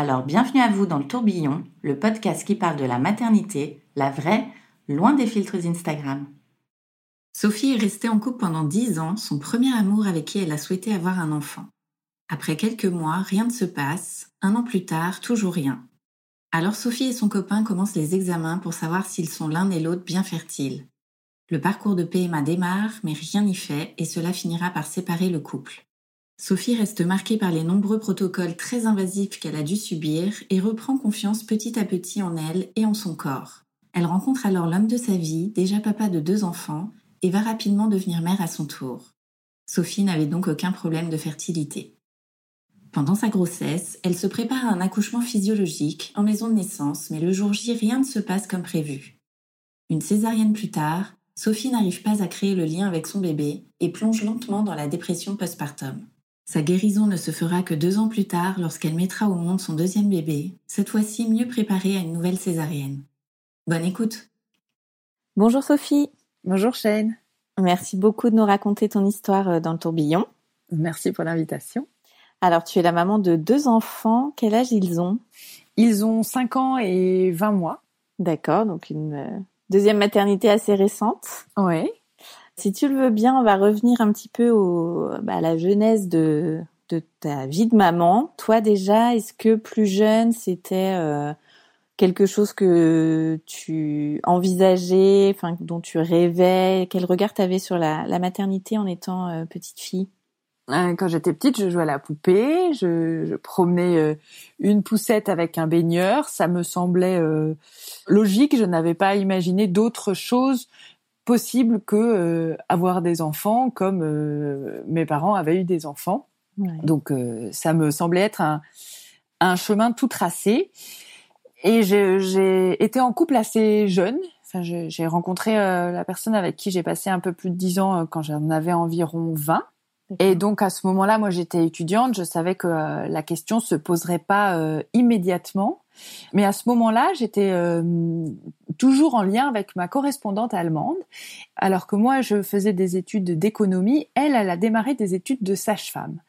Alors bienvenue à vous dans le tourbillon, le podcast qui parle de la maternité, la vraie, loin des filtres Instagram. Sophie est restée en couple pendant 10 ans, son premier amour avec qui elle a souhaité avoir un enfant. Après quelques mois, rien ne se passe. Un an plus tard, toujours rien. Alors Sophie et son copain commencent les examens pour savoir s'ils sont l'un et l'autre bien fertiles. Le parcours de PMA démarre, mais rien n'y fait et cela finira par séparer le couple. Sophie reste marquée par les nombreux protocoles très invasifs qu'elle a dû subir et reprend confiance petit à petit en elle et en son corps. Elle rencontre alors l'homme de sa vie, déjà papa de deux enfants, et va rapidement devenir mère à son tour. Sophie n'avait donc aucun problème de fertilité. Pendant sa grossesse, elle se prépare à un accouchement physiologique en maison de naissance, mais le jour J, rien ne se passe comme prévu. Une césarienne plus tard, Sophie n'arrive pas à créer le lien avec son bébé et plonge lentement dans la dépression postpartum. Sa guérison ne se fera que deux ans plus tard lorsqu'elle mettra au monde son deuxième bébé, cette fois-ci mieux préparée à une nouvelle césarienne. Bonne écoute. Bonjour Sophie. Bonjour Shane. Merci beaucoup de nous raconter ton histoire euh, dans le tourbillon. Merci pour l'invitation. Alors, tu es la maman de deux enfants. Quel âge ils ont? Ils ont 5 ans et 20 mois. D'accord, donc une euh, deuxième maternité assez récente. Oui. Si tu le veux bien, on va revenir un petit peu bah, à la genèse de, ta vie de maman. Toi déjà, est-ce que plus jeune, c'était euh, quelque chose que tu envisageais, enfin dont tu rêvais? Quel regard tu avais sur la, maternité en étant euh, petite fille? Euh, Quand j'étais petite, je jouais à la poupée, je, promenais une poussette avec un baigneur. Ça me semblait logique. Je n'avais pas imaginé d'autres choses possibles que euh, avoir des enfants, comme euh, mes parents avaient eu des enfants. Ouais. Donc, euh, ça me semblait être un, un chemin tout tracé. Et j'ai été en couple assez jeune. Enfin, j'ai rencontré la personne avec qui j'ai passé un peu plus de dix ans quand j'en avais environ 20. Et donc à ce moment-là, moi j'étais étudiante, je savais que euh, la question se poserait pas euh, immédiatement. Mais à ce moment-là, j'étais euh, toujours en lien avec ma correspondante allemande, alors que moi je faisais des études d'économie, elle, elle a démarré des études de sage-femme.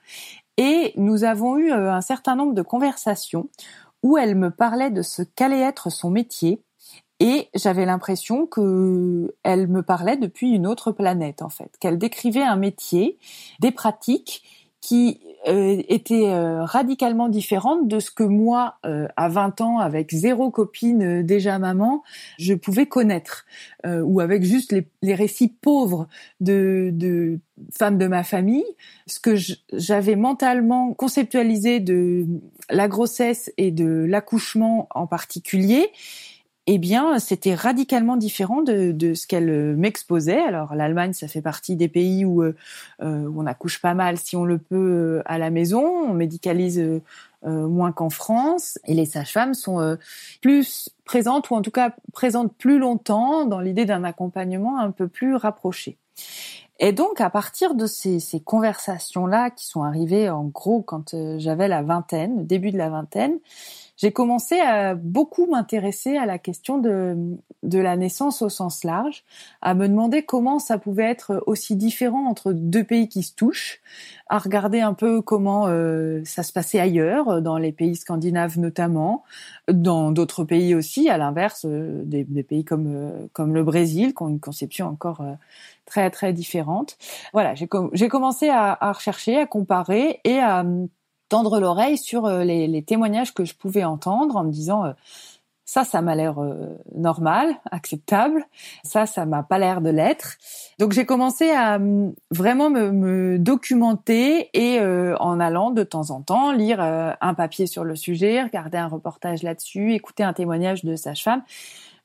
Et nous avons eu euh, un certain nombre de conversations où elle me parlait de ce qu'allait être son métier, et j'avais l'impression que elle me parlait depuis une autre planète en fait, qu'elle décrivait un métier, des pratiques qui euh, étaient euh, radicalement différentes de ce que moi, euh, à 20 ans, avec zéro copine euh, déjà maman, je pouvais connaître, euh, ou avec juste les, les récits pauvres de, de femmes de ma famille, ce que j'avais mentalement conceptualisé de la grossesse et de l'accouchement en particulier, eh bien, c'était radicalement différent de, de ce qu'elle euh, m'exposait. Alors, l'Allemagne, ça fait partie des pays où, euh, euh, où on accouche pas mal, si on le peut, euh, à la maison. On médicalise euh, moins qu'en France. Et les sages-femmes sont euh, plus présentes, ou en tout cas présentes plus longtemps, dans l'idée d'un accompagnement un peu plus rapproché. Et donc, à partir de ces, ces conversations-là, qui sont arrivées en gros quand j'avais la vingtaine, début de la vingtaine, j'ai commencé à beaucoup m'intéresser à la question de, de la naissance au sens large, à me demander comment ça pouvait être aussi différent entre deux pays qui se touchent, à regarder un peu comment euh, ça se passait ailleurs, dans les pays scandinaves notamment, dans d'autres pays aussi, à l'inverse, euh, des, des pays comme, euh, comme le Brésil, qui ont une conception encore euh, très très différente. Voilà, j'ai com- j'ai commencé à, à rechercher, à comparer et à tendre l'oreille sur euh, les, témoignages que je pouvais entendre en me disant euh, Ça, ça m'a l'air euh, normal, acceptable. Ça, ça m'a pas l'air de l'être. Donc j'ai commencé à mm, vraiment me, documenter et en allant de temps en temps lire un papier sur le sujet, regarder un reportage là-dessus, écouter un témoignage de sage-femme.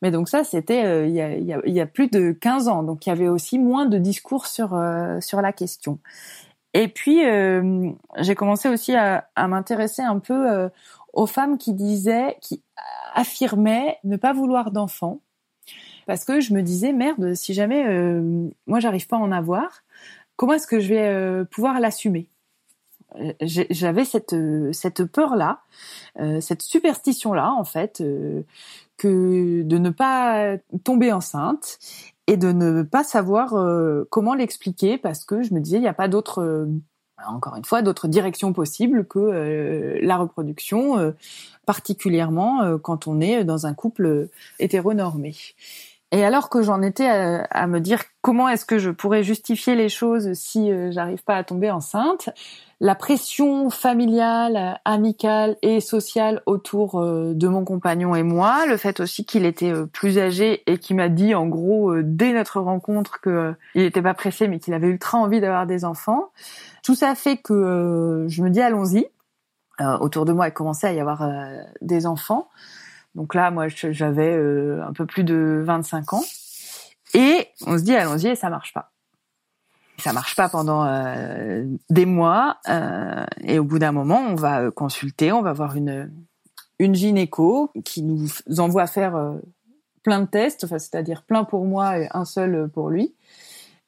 Mais donc ça, c'était il, y a, plus de 15 ans. Donc il y avait aussi moins de discours sur sur la question. Et puis j'ai commencé aussi à, m'intéresser un peu aux femmes qui disaient, qui affirmaient ne pas vouloir d'enfants, parce que je me disais merde, si jamais euh, moi j'arrive pas à en avoir, comment est-ce que je vais euh, pouvoir l'assumer? Euh, J'avais cette cette peur là, cette superstition là en fait, que de ne pas tomber enceinte et de ne pas savoir comment l'expliquer parce que je me disais il n'y a pas d'autre encore une fois, d'autres directions possibles que euh, la reproduction, euh, particulièrement euh, quand on est dans un couple hétéronormé. Et alors que j'en étais à, me dire comment est-ce que je pourrais justifier les choses si j'arrive pas à tomber enceinte, la pression familiale, amicale et sociale autour de mon compagnon et moi, le fait aussi qu'il était plus âgé et qui m'a dit en gros dès notre rencontre qu'il n'était pas pressé mais qu'il avait ultra envie d'avoir des enfants, tout ça fait que euh, je me dis allons-y. Euh, autour de moi, il commençait à y avoir euh, des enfants. Donc là, moi, j'avais un peu plus de 25 ans. Et on se dit allons-y et ça marche pas. Ça marche pas pendant des mois. et au bout d'un moment, on va consulter, on va voir une une gynéco qui nous envoie faire plein de tests, enfin c'est-à-dire plein pour moi et un seul pour lui.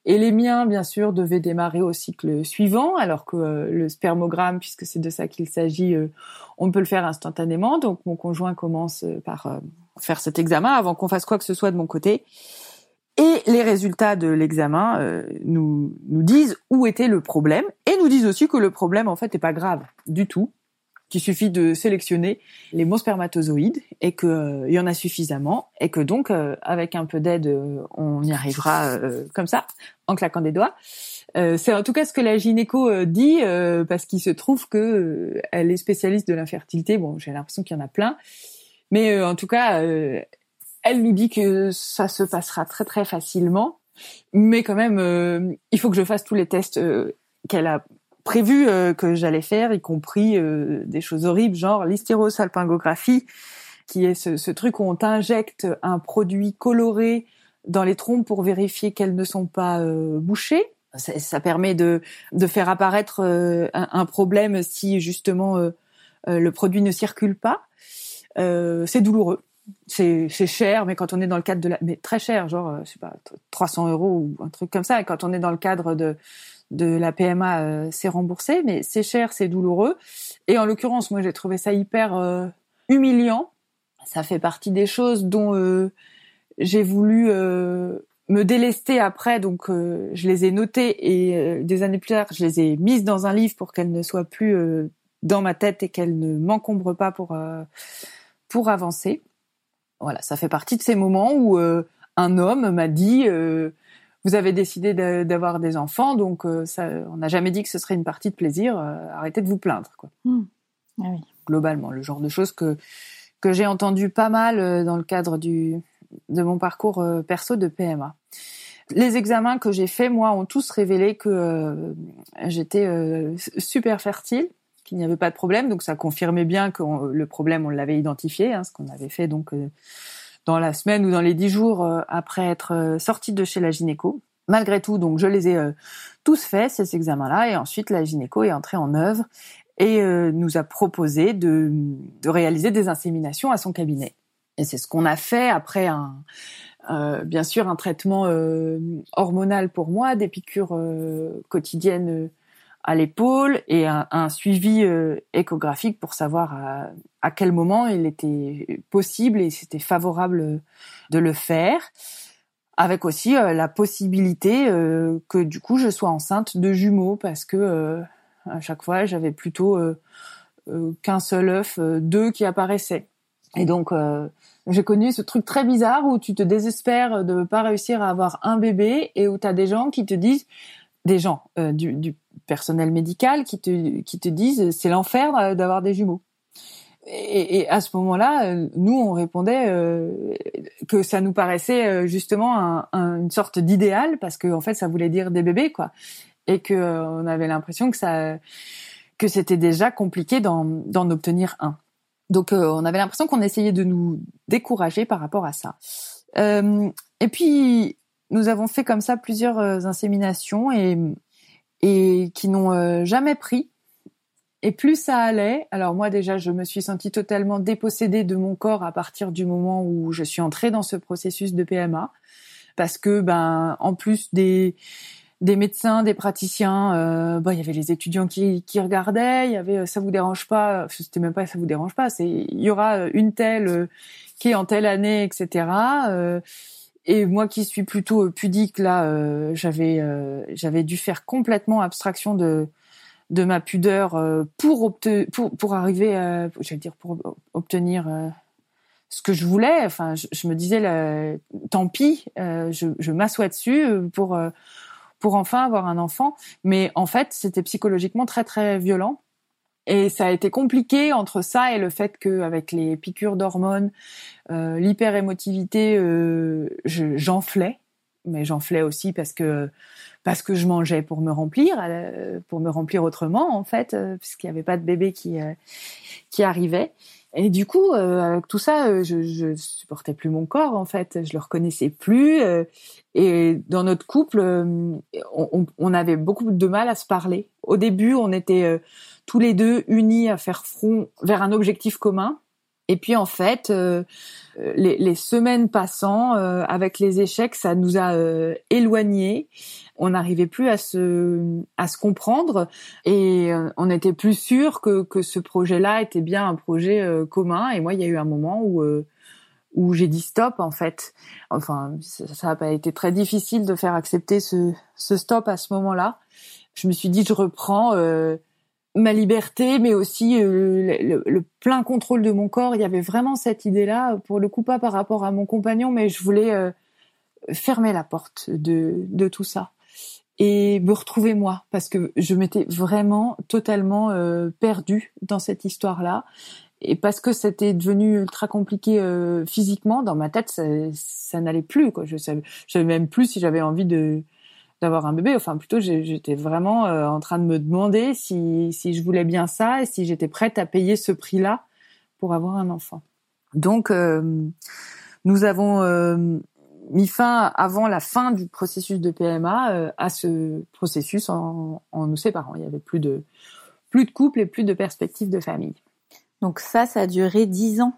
Et les miens, bien sûr, devaient démarrer au cycle suivant, alors que euh, le spermogramme, puisque c'est de ça qu'il s'agit, euh, on peut le faire instantanément. Donc mon conjoint commence euh, par faire cet examen avant qu'on fasse quoi que ce soit de mon côté. Et les résultats de l'examen nous, nous disent où était le problème et nous disent aussi que le problème en fait n'est pas grave du tout qu'il suffit de sélectionner les bons spermatozoïdes et qu'il euh, y en a suffisamment et que donc euh, avec un peu d'aide euh, on y arrivera comme ça en claquant des doigts. c'est en tout cas ce que la gynéco dit parce qu'il se trouve que elle est spécialiste de l'infertilité. Bon, j'ai l'impression qu'il y en a plein, mais en tout cas, elle nous dit que ça se passera très très facilement. Mais quand même, il faut que je fasse tous les tests qu'elle a prévu euh, que j'allais faire, y compris euh, des choses horribles, genre l'hystérosalpingographie, qui est ce, truc où on t'injecte un produit coloré dans les trompes pour vérifier qu'elles ne sont pas euh, bouchées. Ça, permet de, de faire apparaître un, problème si justement le produit ne circule pas. c'est douloureux c'est cher, mais quand on est dans le cadre de la, mais très cher, genre, je sais pas, 300 euros ou un truc comme ça. Et quand on est dans le cadre de de la PMA euh, c'est remboursé, mais c'est cher, c'est douloureux. Et en l'occurrence, moi j'ai trouvé ça hyper euh, humiliant. Ça fait partie des choses dont euh, j'ai voulu me délester après, donc je les ai notées et des années plus tard, je les ai mises dans un livre pour qu'elles ne soient plus dans ma tête et qu'elles ne m'encombrent pas pour pour avancer. Voilà, ça fait partie de ces moments où un homme m'a dit vous avez décidé d'avoir des enfants, donc euh, ça, on n'a jamais dit que ce serait une partie de plaisir. Euh, arrêtez de vous plaindre, quoi. Hmm. Ah oui. Globalement, le genre de choses que que j'ai entendu pas mal euh, dans le cadre du de mon parcours perso de PMA. Les examens que j'ai faits, moi, ont tous révélé que j'étais super fertile, qu'il n'y avait pas de problème. Donc ça confirmait bien que le problème, on l'avait identifié, hein, ce qu'on avait fait donc dans la semaine ou dans les dix jours euh, après être euh, sortie de chez la gynéco. Malgré tout, donc je les ai euh, tous faits ces examens-là et ensuite la gynéco est entrée en œuvre et nous a proposé de, réaliser des inséminations à son cabinet. Et c'est ce qu'on a fait après bien sûr, un traitement hormonal pour moi, des piqûres quotidiennes à l'épaule et un, suivi euh, échographique pour savoir à, à, quel moment il était possible et c'était favorable de le faire, avec aussi euh, la possibilité euh, que du coup je sois enceinte de jumeaux parce que à chaque fois j'avais plutôt qu'un seul œuf, deux qui apparaissaient. Et donc j'ai connu ce truc très bizarre où tu te désespères de ne pas réussir à avoir un bébé et où tu as des gens qui te disent des gens du, du personnel médical qui te, qui te disent c'est l'enfer d'avoir des jumeaux. et, à ce moment-là, nous, on répondait que ça nous paraissait justement une sorte d'idéal parce que en fait, ça voulait dire des bébés, quoi, et que on avait l'impression que ça, que c'était déjà compliqué d'en obtenir un. Donc, on avait l'impression qu'on essayait de nous décourager par rapport à ça. et puis, nous avons fait comme ça plusieurs inséminations et et qui n'ont jamais pris et plus ça allait, alors moi déjà, je me suis sentie totalement dépossédée de mon corps à partir du moment où je suis entrée dans ce processus de PMA, parce que ben en plus des des médecins, des praticiens, euh, il y avait les étudiants qui, qui regardaient, il y avait ça vous dérange pas, c'était même pas ça vous dérange pas, c'est il y aura une telle euh, qui est en telle année, etc. Euh, et moi qui suis plutôt pudique là, euh, j'avais j'avais dû faire complètement abstraction de de ma pudeur euh, pour, pour, pour arriver, à, j'allais dire, pour obtenir euh, ce que je voulais. Enfin, je, me disais, tant pis, euh, je, je m'assois dessus pour pour enfin avoir un enfant. Mais en fait, c'était psychologiquement très très violent. Et ça a été compliqué entre ça et le fait qu'avec les piqûres d'hormones, euh, l'hyperémotivité, euh, j'enflais. Mais j'enflais aussi parce que parce que je mangeais pour me remplir, euh, pour me remplir autrement en fait, euh, puisqu'il n'y avait pas de bébé qui euh, qui arrivait. Et du coup, avec tout ça, je, je supportais plus mon corps en fait, je le reconnaissais plus. et dans notre couple, on, on, avait beaucoup de mal à se parler. Au début, on était tous les deux unis à faire front vers un objectif commun. Et puis en fait, les, les, semaines passant, avec les échecs, ça nous a éloignés on n'arrivait plus à se à se comprendre et euh, on était plus sûr que que ce projet-là était bien un projet euh, commun. Et moi, il y a eu un moment où euh, où j'ai dit stop en fait. Enfin, ça n'a pas été très difficile de faire accepter ce, ce stop à ce moment-là. Je me suis dit je reprends ma liberté, mais aussi le, le, plein contrôle de mon corps. Il y avait vraiment cette idée-là, pour le coup pas par rapport à mon compagnon, mais je voulais fermer la porte de, de tout ça et me retrouver moi parce que je m'étais vraiment totalement euh, perdue dans cette histoire-là et parce que c'était devenu ultra compliqué euh, physiquement dans ma tête ça, ça n'allait plus quoi je je savais même plus si j'avais envie de d'avoir un bébé enfin plutôt j'étais vraiment euh, en train de me demander si si je voulais bien ça et si j'étais prête à payer ce prix-là pour avoir un enfant donc nous avons mis fin avant la fin du processus de PMA euh, à ce processus en, en, nous séparant. Il y avait plus de plus de couple et plus de perspectives de famille. Donc ça, ça a duré dix ans.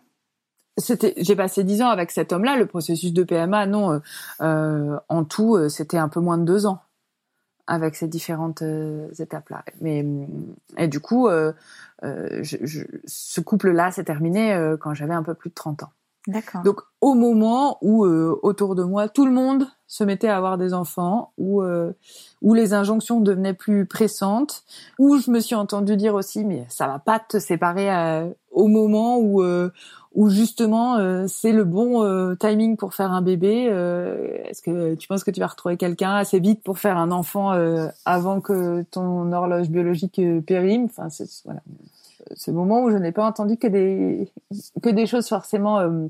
C'était, j'ai passé dix ans avec cet homme-là. Le processus de PMA, non, euh, euh en tout, euh, c'était un peu moins de deux ans avec ces différentes étapes-là. Mais et du coup, je, je, ce couple-là s'est terminé quand j'avais un peu plus de 30 ans. Donc au moment où euh, autour de moi tout le monde se mettait à avoir des enfants, où euh, où les injonctions devenaient plus pressantes, où je me suis entendu dire aussi mais ça va pas te séparer euh, au moment où où justement c'est le bon timing pour faire un bébé. Est-ce que tu penses que tu vas retrouver quelqu'un assez vite pour faire un enfant avant que ton horloge biologique périme? Enfin c'est voilà ce moment où je n'ai pas entendu que des que des choses forcément euh,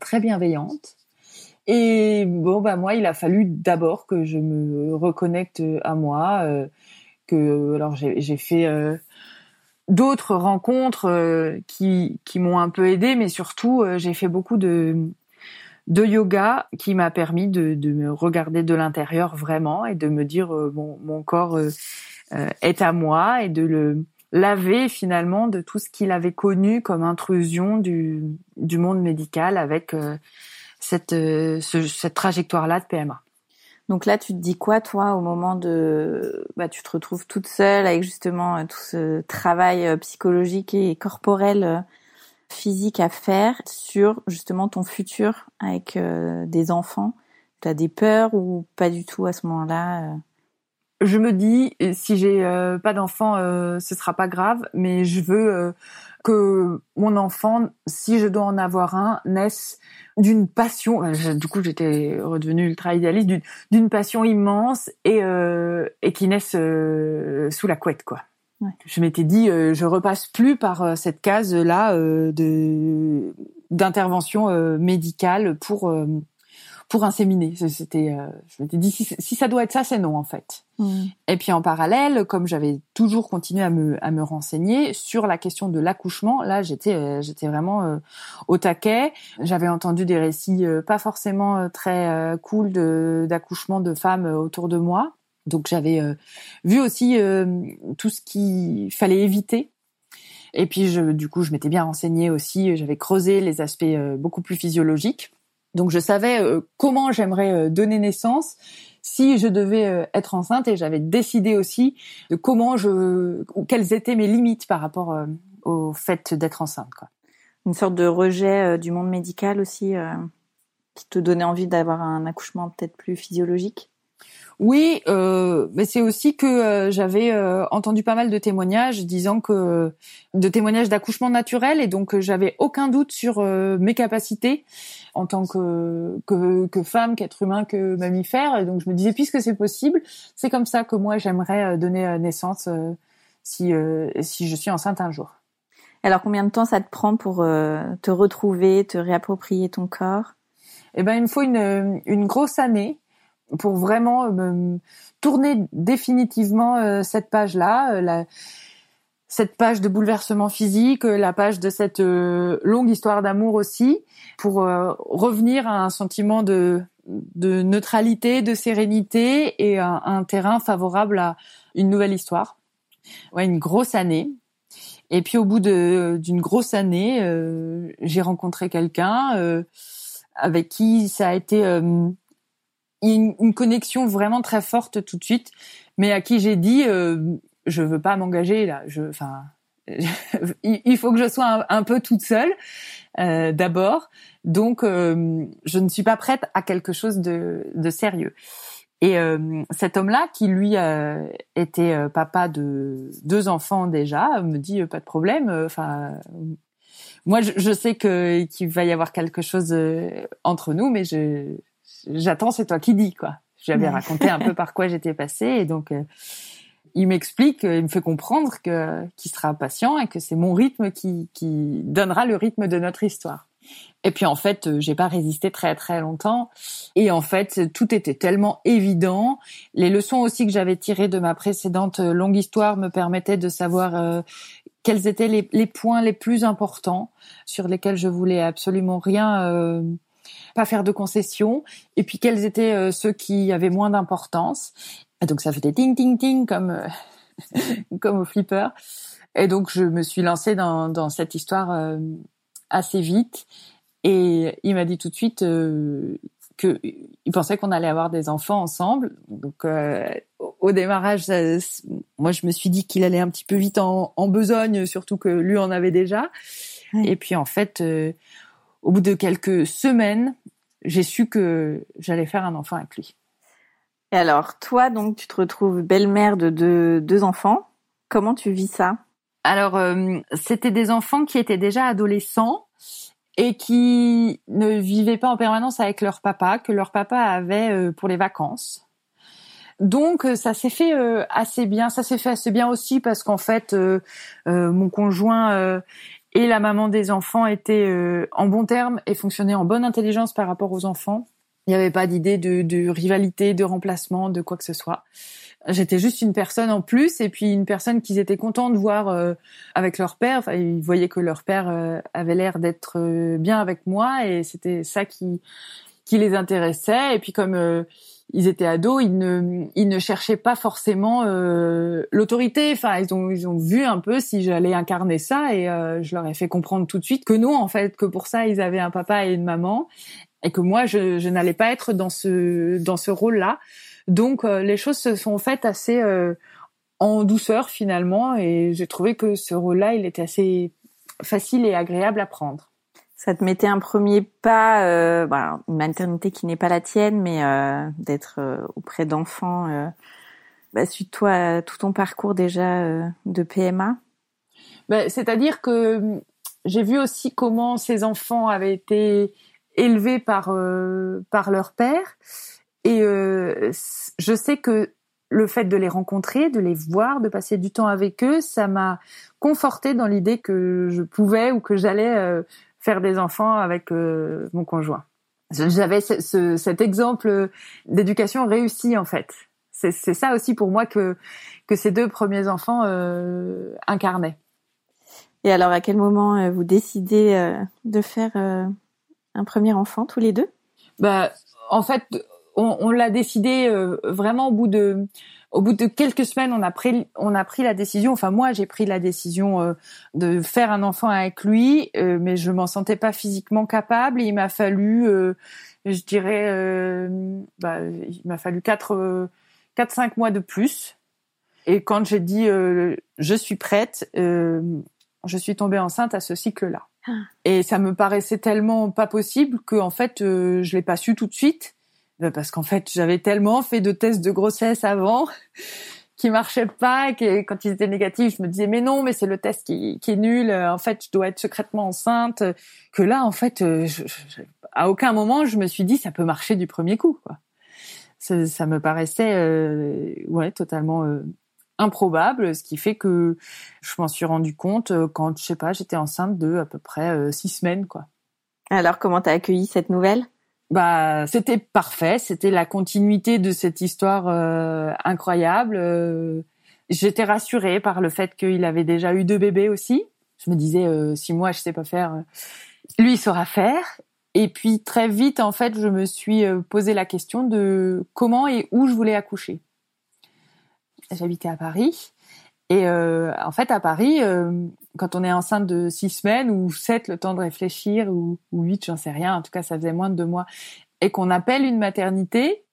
très bienveillantes. Et bon bah moi il a fallu d'abord que je me reconnecte à moi, euh, que alors j'ai fait euh, d'autres rencontres qui qui m'ont un peu aidé, mais surtout j'ai fait beaucoup de de yoga qui m'a permis de, de me regarder de l'intérieur vraiment et de me dire bon mon corps est à moi et de le laver finalement de tout ce qu'il avait connu comme intrusion du, du monde médical avec euh, cette, euh, cette trajectoire-là de PMA. Donc là, tu te dis quoi, toi, au moment de, bah, tu te retrouves toute seule avec justement euh, tout ce travail psychologique et corporel, physique à faire sur justement ton futur avec des enfants? Tu as des peurs ou pas du tout à ce moment-là je me dis si j'ai euh, pas d'enfant euh, ce sera pas grave mais je veux euh, que mon enfant si je dois en avoir un naisse d'une passion. Du coup j'étais redevenue ultra idéaliste d'une passion immense et et qui naisse sous la couette quoi. Je m'étais dit, je repasse plus par cette case là de d'intervention médicale pour pour inséminer. C'était, euh, je m'étais dit si, ça doit être ça, c'est non en fait. Mm. Et puis en parallèle, comme j'avais toujours continué à me à me renseigner sur la question de l'accouchement, là j'étais euh, j'étais vraiment euh, au taquet. J'avais entendu des récits pas forcément très cool de d'accouchement de femmes autour de moi. Donc j'avais vu aussi tout ce qu'il fallait éviter et puis, je, du coup, je m'étais bien renseignée aussi. J'avais creusé les aspects beaucoup plus physiologiques. Donc je savais euh, comment j'aimerais euh, donner naissance si je devais euh, être enceinte et j'avais décidé aussi de comment je quelles étaient mes limites par rapport au fait d'être enceinte quoi. Une sorte de rejet du monde médical aussi qui te donnait envie d'avoir un accouchement peut-être plus physiologique? Oui, euh, mais c'est aussi que euh, j'avais euh, entendu pas mal de témoignages disant que de témoignages d'accouchement naturel et donc j'avais aucun doute sur mes capacités en tant que, que, que femme, qu'être humain, que mammifère. Et donc je me disais puisque c'est possible, c'est comme ça que moi j'aimerais donner naissance si si je suis enceinte un jour. Alors combien de temps ça te prend pour te retrouver, te réapproprier ton corps? Eh ben il me faut une une grosse année pour vraiment euh, me tourner définitivement euh, cette page-là, euh, la, cette page de bouleversement physique, la page de cette longue histoire d'amour aussi, pour revenir à un sentiment de, de neutralité, de sérénité et un, terrain favorable à une nouvelle histoire. Ouais, une grosse année. Et puis au bout d'une grosse année, j'ai rencontré quelqu'un avec qui ça a été une, une, connexion vraiment très forte tout de suite, mais à qui j'ai dit euh, je veux pas m'engager là. Je, enfin, il faut que je sois un, peu toute seule euh, d'abord. Donc, euh, je ne suis pas prête à quelque chose de, de sérieux. Et euh, cet homme-là, qui lui euh, était euh, papa de deux enfants déjà, me dit pas de problème. Enfin, moi, je, je, sais que qu'il va y avoir quelque chose entre nous, mais je j'attends, c'est toi qui dis, quoi. J'avais raconté un peu par quoi j'étais passée et donc euh, il m'explique, il me fait comprendre que qu'il sera patient et que c'est mon rythme qui qui donnera le rythme de notre histoire. Et puis en fait, euh, j'ai pas résisté très très longtemps. Et en fait, tout était tellement évident. Les leçons aussi que j'avais tirées de ma précédente euh, longue histoire me permettaient de savoir quels étaient les, les, points les plus importants sur lesquels je voulais absolument rien pas faire de concessions, et puis quels étaient euh, ceux qui avaient moins d'importance? Et donc ça faisait ting ting ting comme euh, comme au flipper. Et donc je me suis lancée dans, dans cette histoire euh, assez vite. Et il m'a dit tout de suite que il pensait qu'on allait avoir des enfants ensemble. Donc au démarrage, moi je me suis dit qu'il allait un petit peu vite en, en besogne, surtout que lui en avait déjà. Et puis en fait, au bout de quelques semaines, j'ai su que j'allais faire un enfant avec lui. Et alors, toi, donc, tu te retrouves belle-mère de deux, enfants. Comment tu vis ça? Alors, euh, c'était des enfants qui étaient déjà adolescents et qui ne vivaient pas en permanence avec leur papa, que leur papa avait euh, pour les vacances. Donc ça s'est fait euh, assez bien, ça s'est fait assez bien aussi parce qu'en fait mon conjoint et la maman des enfants était euh, en bon terme et fonctionnait en bonne intelligence par rapport aux enfants. Il n'y avait pas d'idée de, de, rivalité, de remplacement, de quoi que ce soit. J'étais juste une personne en plus et puis une personne qu'ils étaient contents de voir euh, avec leur père. Enfin, ils voyaient que leur père euh, avait l'air d'être bien avec moi et c'était ça qui qui les intéressait. Et puis comme ils étaient ados, ils ne, ils ne cherchaient pas forcément euh, l'autorité. Enfin, ils ont, ils ont vu un peu si j'allais incarner ça, et euh, je leur ai fait comprendre tout de suite que non, en fait, que pour ça, ils avaient un papa et une maman, et que moi, je, je n'allais pas être dans ce, dans ce rôle-là. Donc, euh, les choses se sont faites assez en douceur finalement, et j'ai trouvé que ce rôle-là, il était assez facile et agréable à prendre ça te mettait un premier pas, euh, bah, une maternité qui n'est pas la tienne, mais euh, d'être euh, auprès d'enfants. Euh, bah, suite toi tout ton parcours déjà euh, de PMA. Bah, C'est-à-dire que hum, j'ai vu aussi comment ces enfants avaient été élevés par par leur père, et je sais que le fait de les rencontrer, de les voir, de passer du temps avec eux, ça m'a conforté dans l'idée que je pouvais ou que j'allais faire des enfants avec euh, mon conjoint. J'avais ce, cet exemple d'éducation réussie en fait. C'est ça aussi pour moi que que ces deux premiers enfants euh, incarnaient. Et alors, à quel moment euh, vous décidez euh, de faire un premier enfant tous les deux? Bah, en fait, on, on l'a décidé vraiment au bout de au bout de quelques semaines, on a pris, on a pris la décision. Enfin, moi, j'ai pris la décision euh, de faire un enfant avec lui, euh, mais je m'en sentais pas physiquement capable. il m'a fallu, euh, je dirais, bah, il m'a fallu quatre, quatre, cinq mois de plus. Et quand j'ai dit je suis prête, je suis tombée enceinte à ce cycle-là. Ah. Et ça me paraissait tellement pas possible que en fait, je l'ai pas su tout de suite. Bah, parce qu'en fait, j'avais tellement fait de tests de grossesse avant qui marchaient pas que quand ils étaient négatifs, je me disais mais non, mais c'est le test qui, qui, est nul. En fait, je dois être secrètement enceinte. Que là, en fait, euh, à aucun moment je me suis dit ça peut marcher du premier coup. Quoi. Ça, me paraissait euh, ouais totalement euh, improbable, ce qui fait que je m'en suis rendu compte quand je sais pas, j'étais enceinte de à peu près six semaines quoi. Alors comment t'as accueilli cette nouvelle? Bah c'était parfait, c'était la continuité de cette histoire euh, incroyable. Euh, j'étais rassurée par le fait qu'il avait déjà eu deux bébés aussi. Je me disais euh, si moi je sais pas faire, lui il saura faire. Et puis très vite en fait, je me suis posé la question de comment et où je voulais accoucher. J'habitais à Paris et en fait à Paris quand on est enceinte de six semaines ou sept, le temps de réfléchir, ou, huit, j'en sais rien. En tout cas, ça faisait moins de deux mois. Et qu'on appelle une maternité,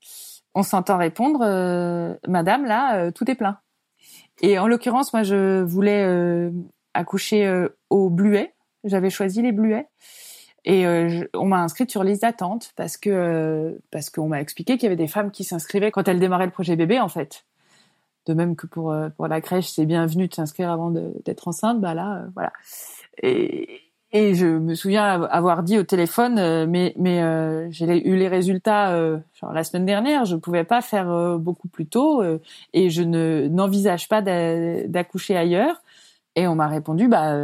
on s'entend répondre, euh, Madame, là, euh, tout est plein. Et en l'occurrence, moi, je voulais euh, accoucher au Bluet. J'avais choisi les Bluets. Et on m'a inscrite sur liste d'attente parce que parce qu'on m'a expliqué qu'il y avait des femmes qui s'inscrivaient quand elles démarraient le projet bébé, en fait de même que pour euh, pour la crèche, c'est bienvenu de s'inscrire avant d'être enceinte. Bah là, euh, voilà. Et, je me souviens avoir dit au téléphone, euh, mais mais j'ai eu les résultats la semaine dernière. Je pouvais pas faire beaucoup plus tôt et je ne n'envisage pas d'accoucher ailleurs. Et on m'a répondu, bah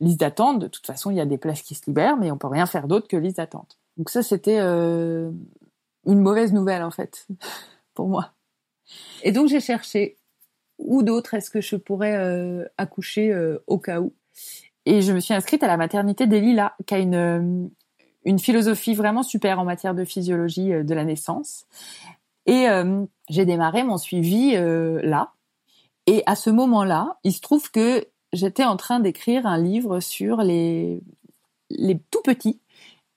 liste d'attente. De toute façon, il y a des places qui se libèrent, mais on peut rien faire d'autre que liste d'attente. Donc ça, c'était une mauvaise nouvelle en fait pour moi. Et donc j'ai cherché ou d'autres est-ce que je pourrais euh, accoucher euh, au cas où? Et je me suis inscrite à la maternité des Lilas, qui a une, euh, une philosophie vraiment super en matière de physiologie de la naissance. Et j'ai démarré mon suivi là. Et à ce moment-là, il se trouve que j'étais en train d'écrire un livre sur les, les tout petits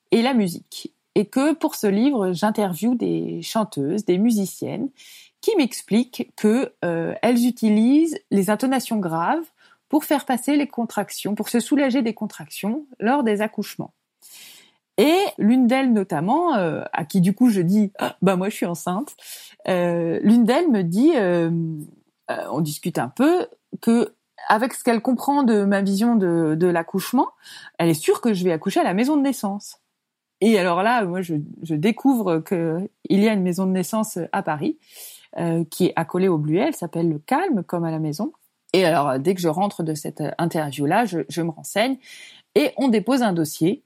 et la musique. Et que pour ce livre, j'interviewe des chanteuses, des musiciennes qui m'explique que euh, elles utilisent les intonations graves pour faire passer les contractions, pour se soulager des contractions lors des accouchements. Et l'une d'elles notamment, euh, à qui du coup je dis ah, bah moi je suis enceinte, euh, l'une d'elles me dit, on discute un peu, que avec ce qu'elle comprend de ma vision de, de l'accouchement, elle est sûre que je vais accoucher à la maison de naissance. Et alors là, moi, je, je découvre qu'il y a une maison de naissance à Paris euh, qui est accolée au Bluet. Elle s'appelle Le Calme, comme à la maison. Et alors, dès que je rentre de cette interview-là, je, je, me renseigne et on dépose un dossier.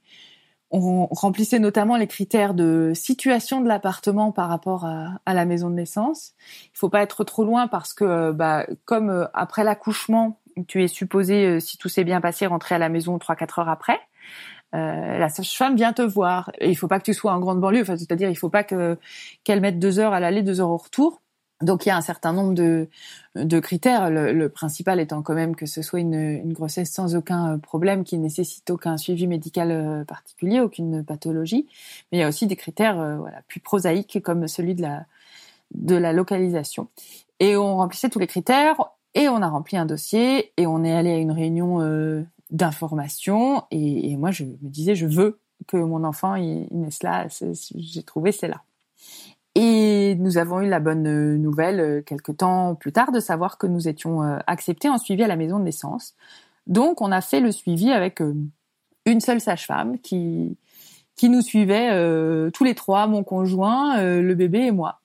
On remplissait notamment les critères de situation de l'appartement par rapport à, à, la maison de naissance. Il faut pas être trop loin parce que, bah, comme euh, après l'accouchement, tu es supposé, euh, si tout s'est bien passé, rentrer à la maison trois quatre heures après. Euh, la sage-femme vient te voir. Et il faut pas que tu sois en grande banlieue, enfin, c'est-à-dire il faut pas que qu'elle mette deux heures à l'aller, deux heures au retour. Donc il y a un certain nombre de, critères, le, principal étant quand même que ce soit une, grossesse sans aucun problème qui nécessite aucun suivi médical euh, particulier, aucune pathologie. Mais il y a aussi des critères euh, plus prosaïques comme celui de la, localisation. Et on remplissait tous les critères et on a rempli un dossier et on est allé à une réunion euh, d'information et, et, moi je me disais je veux que mon enfant il, il naisse là, j'ai trouvé c'est là. Et nous avons eu la bonne euh, nouvelle euh, quelque temps plus tard de savoir que nous étions euh, acceptés en suivi à la maison de naissance. Donc on a fait le suivi avec une seule sage-femme qui qui nous suivait tous les trois, mon conjoint, le bébé et moi.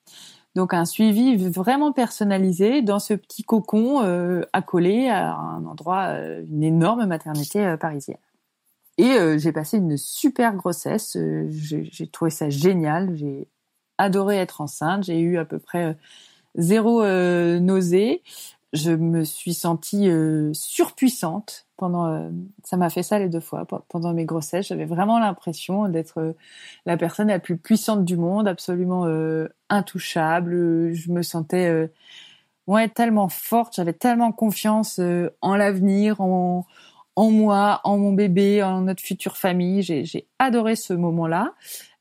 Donc un suivi vraiment personnalisé dans ce petit cocon euh, accolé à un endroit, euh, une énorme maternité euh, parisienne. Et euh, j'ai passé une super grossesse. euh, j'ai trouvé ça génial. J'ai adoré être enceinte. J'ai eu à peu près euh, zéro euh, nausée. Je me suis sentie euh, surpuissante pendant. ça m'a fait ça les deux fois Pe- pendant mes grossesses. J'avais vraiment l'impression d'être la personne la plus puissante du monde, absolument intouchable. Je me sentais ouais tellement forte. J'avais tellement confiance en l'avenir, en en moi, en mon bébé, en notre future famille. J'ai adoré ce moment-là.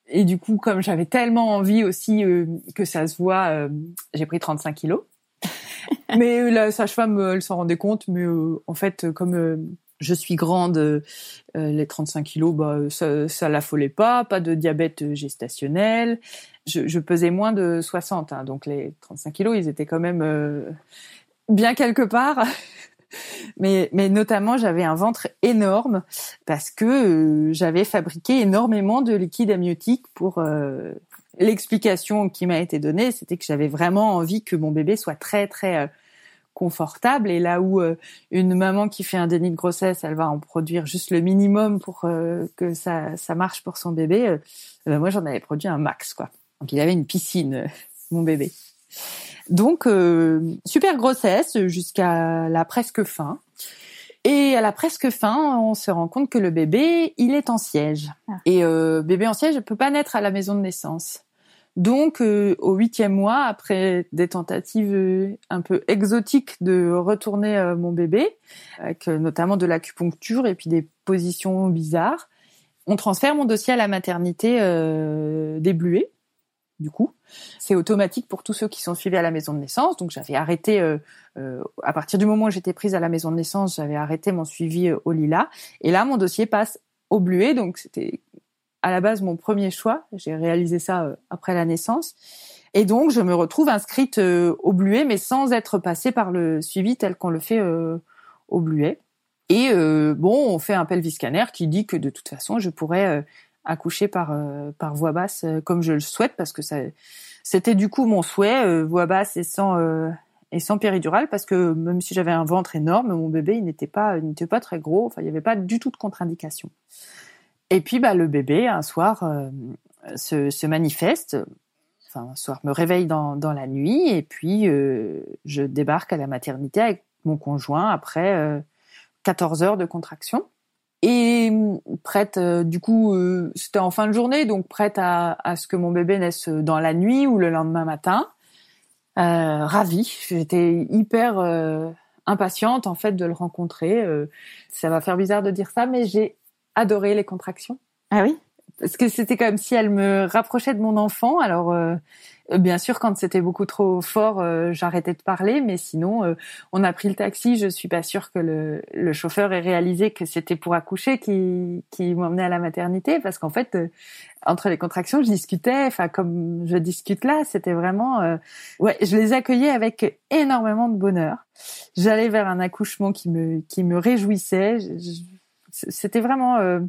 Et du coup, comme j'avais tellement envie aussi euh, que ça se voit, euh, j'ai pris 35 kilos. mais la sage-femme, euh, elle s'en rendait compte. Mais euh, en fait, euh, comme euh, je suis grande, euh, euh, les 35 kilos, bah, ça, ça l'affolait pas. Pas de diabète euh, gestationnel. Je, je pesais moins de 60. hein, donc les 35 kilos, ils étaient quand même euh, bien quelque part. Mais, notamment, j'avais un ventre énorme parce que euh, j'avais fabriqué énormément de liquide amniotique pour euh, l'explication qui m'a été donnée, c'était que j'avais vraiment envie que mon bébé soit très très euh, confortable et là où une maman qui fait un déni de grossesse, elle va en produire juste le minimum pour que ça marche pour son bébé, ben moi j'en avais produit un max quoi. Donc il avait une piscine mon bébé. Donc euh, super grossesse jusqu'à la presque fin. Et à la presque fin, on se rend compte que le bébé, il est en siège. Ah. Et euh, bébé en siège ne peut pas naître à la maison de naissance. Donc, euh, au huitième mois, après des tentatives euh, un peu exotiques de retourner euh, mon bébé, avec euh, notamment de l'acupuncture et puis des positions bizarres, on transfère mon dossier à la maternité euh, des Bluets. Du coup, c'est automatique pour tous ceux qui sont suivis à la maison de naissance. Donc, j'avais arrêté euh, euh, à partir du moment où j'étais prise à la maison de naissance, j'avais arrêté mon suivi euh, au Lila. Et là, mon dossier passe au Bluet. Donc, c'était à la base mon premier choix. J'ai réalisé ça euh, après la naissance. Et donc, je me retrouve inscrite euh, au Bluet, mais sans être passée par le suivi tel qu'on le fait au Bluet. Et bon, on fait un pelvis scanner qui dit que de toute façon, je pourrais accoucher par euh, par voie basse euh, comme je le souhaite, parce que ça, c'était du coup mon souhait, euh, voie basse et sans et sans péridurale, parce que même si j'avais un ventre énorme, mon bébé il n'était pas n'était pas très gros, enfin il n'y avait pas du tout de contre-indication. Et puis bah le bébé un soir se, manifeste, enfin un soir me réveille dans dans la nuit et puis je débarque à la maternité avec mon conjoint après euh, 14 heures de contraction. Et prête, euh, du coup, euh, c'était en fin de journée, donc prête à, à ce que mon bébé naisse dans la nuit ou le lendemain matin. Euh, ravie, j'étais hyper euh, impatiente en fait de le rencontrer. Euh, ça va faire bizarre de dire ça, mais j'ai adoré les contractions Ah oui? Parce que c'était comme si elle me rapprochait de mon enfant. Alors, euh, bien sûr, quand c'était beaucoup trop fort, euh, j'arrêtais de parler, mais sinon, euh, on a pris le taxi. Je suis pas sûre que le, chauffeur ait réalisé que c'était pour accoucher qui, qui m'emmenait à la maternité, parce qu'en fait, euh, entre les contractions, je discutais. Enfin, comme je discute là, c'était vraiment, euh, ouais, je les accueillais avec énormément de bonheur. J'allais vers un accouchement qui me qui me réjouissait. C'était vraiment euh,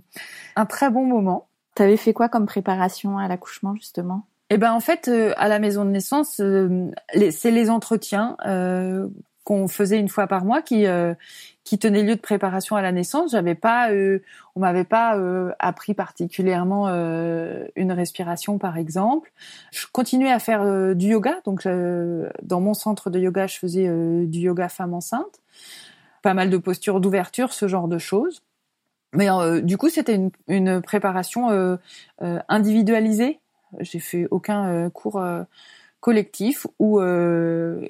un très bon moment. T'avais fait quoi comme préparation à l'accouchement justement? Eh ben en fait, euh, à la maison de naissance, euh, c'est les entretiens euh, qu'on faisait une fois par mois qui euh, qui tenaient lieu de préparation à la naissance. J'avais pas, euh, on m'avait pas euh, appris particulièrement une respiration par exemple. Je continuais à faire du yoga, donc dans mon centre de yoga, je faisais du yoga femme enceinte, pas mal de postures d'ouverture, ce genre de choses. Mais du coup, c'était une, une préparation individualisée j'ai fait aucun euh, cours euh, collectif ou euh,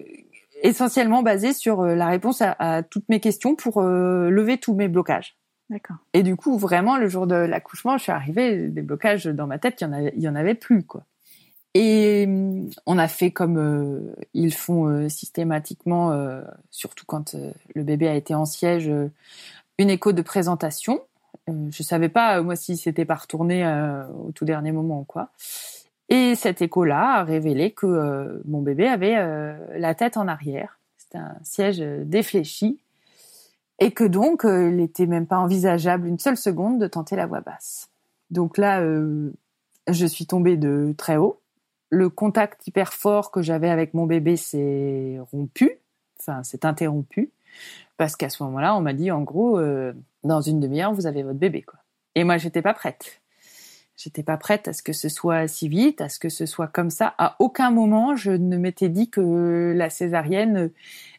essentiellement basé sur la réponse à, à toutes mes questions pour lever tous mes blocages. D'accord. Et du coup, vraiment, le jour de l'accouchement, je suis arrivée, des blocages dans ma tête, il y en avait, il y en avait plus, quoi. Et on a fait comme euh, ils font euh, systématiquement, euh, surtout quand le bébé a été en siège, une écho de présentation. Euh, je savais pas euh, moi si c'était pas retourné euh, au tout dernier moment ou quoi. Et cette écho-là a révélé que mon bébé avait la tête en arrière. C'était un siège défléchi et que donc il n'était même pas envisageable une seule seconde de tenter la voix basse. Donc là, je suis tombée de très haut. le contact hyper fort que j'avais avec mon bébé s'est rompu, enfin s'est interrompu, parce qu'à ce moment-là, on m'a dit en gros, dans une demi-heure, vous avez votre bébé, quoi. Et moi, j'étais pas prête. J'étais pas prête à ce que ce soit si vite, à ce que ce soit comme ça. À aucun moment, je ne m'étais dit que la césarienne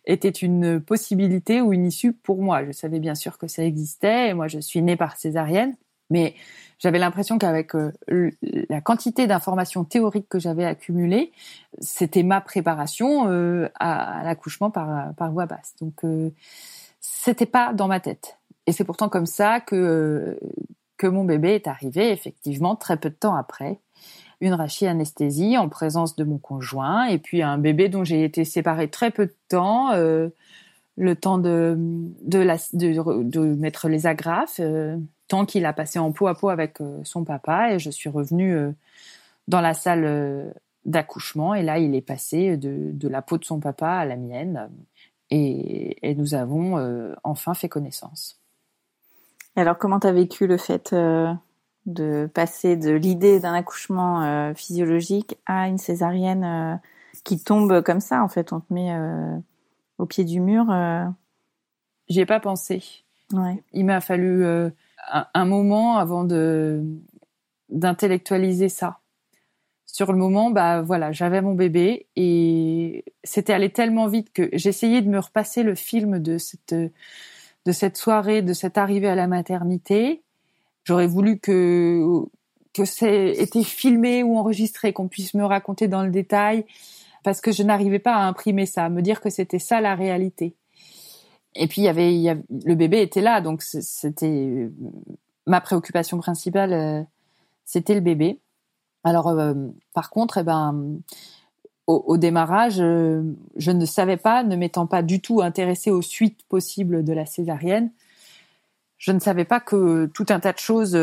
était une possibilité ou une issue pour moi. Je savais bien sûr que ça existait. Moi, je suis née par césarienne. Mais j'avais l'impression qu'avec euh, la quantité d'informations théoriques que j'avais accumulées, c'était ma préparation euh, à, l'accouchement par, par voie basse. Donc, euh, c'était pas dans ma tête. Et c'est pourtant comme ça que que mon bébé est arrivé effectivement très peu de temps après. Une anesthésie en présence de mon conjoint et puis un bébé dont j'ai été séparée très peu de temps, le temps de de, mettre les agrafes, tant qu'il a passé en peau à peau avec euh, son papa et je suis revenue euh, dans la salle euh, d'accouchement et là il est passé de, la peau de son papa à la mienne et, nous avons enfin fait connaissance. Alors comment tu as vécu le fait de passer de l'idée d'un accouchement physiologique à une césarienne qui tombe comme ça en fait on te met au pied du mur J'y ai pas pensé. Ouais. Il m'a fallu un, moment avant de d'intellectualiser ça. Sur le moment, bah voilà, j'avais mon bébé et c'était allé tellement vite que j'essayais de me repasser le film de cette de cette soirée, de cette arrivée à la maternité. J'aurais voulu que que c'est été filmé ou enregistré, qu'on puisse me raconter dans le détail, parce que je n'arrivais pas à imprimer ça, à me dire que c'était ça la réalité. Et puis il y avait, le bébé était là, donc c'était ma préoccupation principale, euh, c'était le bébé. Alors euh, par contre, eh ben au, démarrage, euh, je ne savais pas, ne m'étant pas du tout intéressée aux suites possibles de la césarienne, je ne savais pas que tout un tas de choses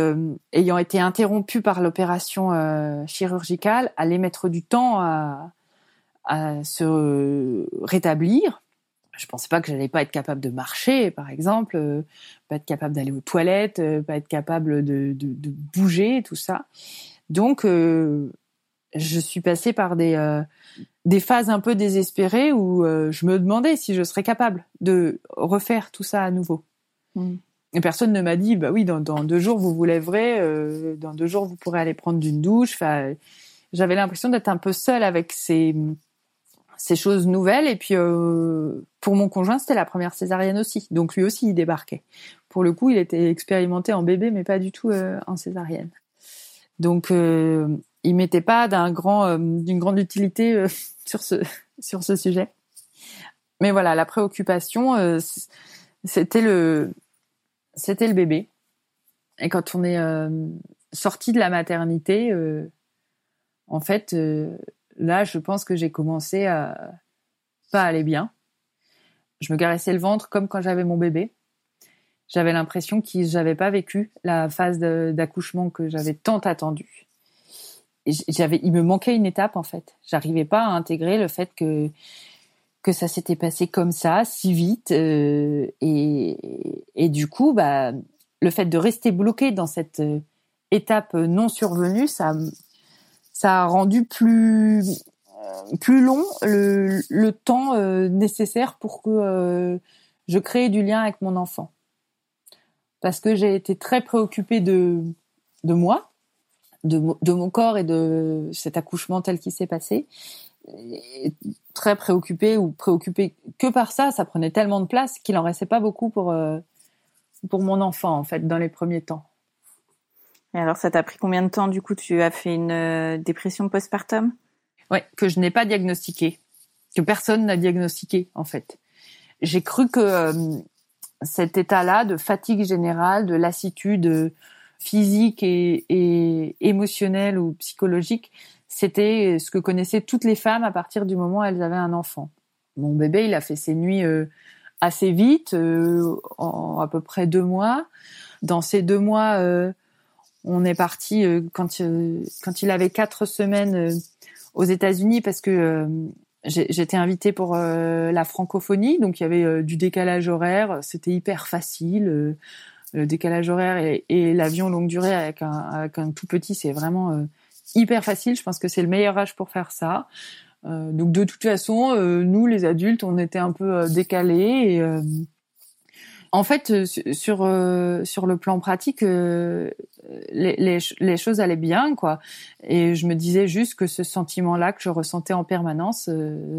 ayant été interrompues par l'opération chirurgicale allaient mettre du temps à, se rétablir je pensais pas que j'allais pas être capable de marcher, par exemple, euh, pas être capable d'aller aux toilettes, euh, pas être capable de, de, bouger, tout ça. Donc, euh, je suis passée par des des phases un peu désespérées où je me demandais si je serais capable de refaire tout ça à nouveau. Mm. Et personne ne m'a dit, bah oui, dans, dans, deux jours vous vous lèverez, dans deux jours vous pourrez aller prendre une douche. Enfin, j'avais l'impression d'être un peu seule avec ces ces choses nouvelles. Et puis euh, pour mon conjoint, c'était la première césarienne aussi, donc lui aussi il débarquait. Pour le coup, il était expérimenté en bébé, mais pas du tout euh, en césarienne. Donc euh, il m'était pas d'un grand, euh, d'une grande utilité sur ce sur ce sujet. Mais voilà, la préoccupation, c'était le c'était le bébé. Et quand on est sorti de la maternité, en fait, là, je pense que j'ai commencé à pas aller bien. Je me caressais le ventre comme quand j'avais mon bébé. J'avais l'impression que j'avais pas vécu la phase d'accouchement que j'avais tant attendue. Il me manquait une étape en fait. J'arrivais pas à intégrer le fait que que ça s'était passé comme ça, si vite, euh, et, du coup, bah, le fait de rester bloqué dans cette euh, étape non survenue, ça a rendu plus plus long le, temps euh, nécessaire pour que je crée du lien avec mon enfant. Parce que j'ai été très préoccupée de, de moi, de, de mon corps et de cet accouchement tel qu'il s'est passé. très préoccupée ou préoccupée que par ça, ça prenait tellement de place qu'il en restait pas beaucoup pour, pour mon enfant, en fait, dans les premiers temps. Et alors, ça t'a pris combien de temps Du coup, tu as fait une euh, dépression postpartum? Ouais, que je n'ai pas diagnostiqué, que personne n'a diagnostiqué en fait. J'ai cru que euh, cet état-là de fatigue générale, de lassitude physique et, émotionnelle ou psychologique, c'était ce que connaissaient toutes les femmes à partir du moment où elles avaient un enfant. Mon bébé, il a fait ses nuits euh, assez vite, en à peu près deux mois. Dans ces deux mois, on est parti euh, quand euh, il avait quatre semaines euh, aux États-Unis parce que j'étais invitée pour la francophonie, donc il y avait du décalage horaire, c'était hyper facile. Le décalage horaire et, l'avion longue durée avec un, avec un tout petit, c'est vraiment hyper facile. Je pense que c'est le meilleur âge pour faire ça. Euh, donc de toute façon, euh, nous les adultes, on était un peu euh, décalés. Et, euh, en fait, sur sur le plan pratique, les, les, les, choses allaient bien, quoi. Et je me disais juste que ce sentiment-là que je ressentais en permanence,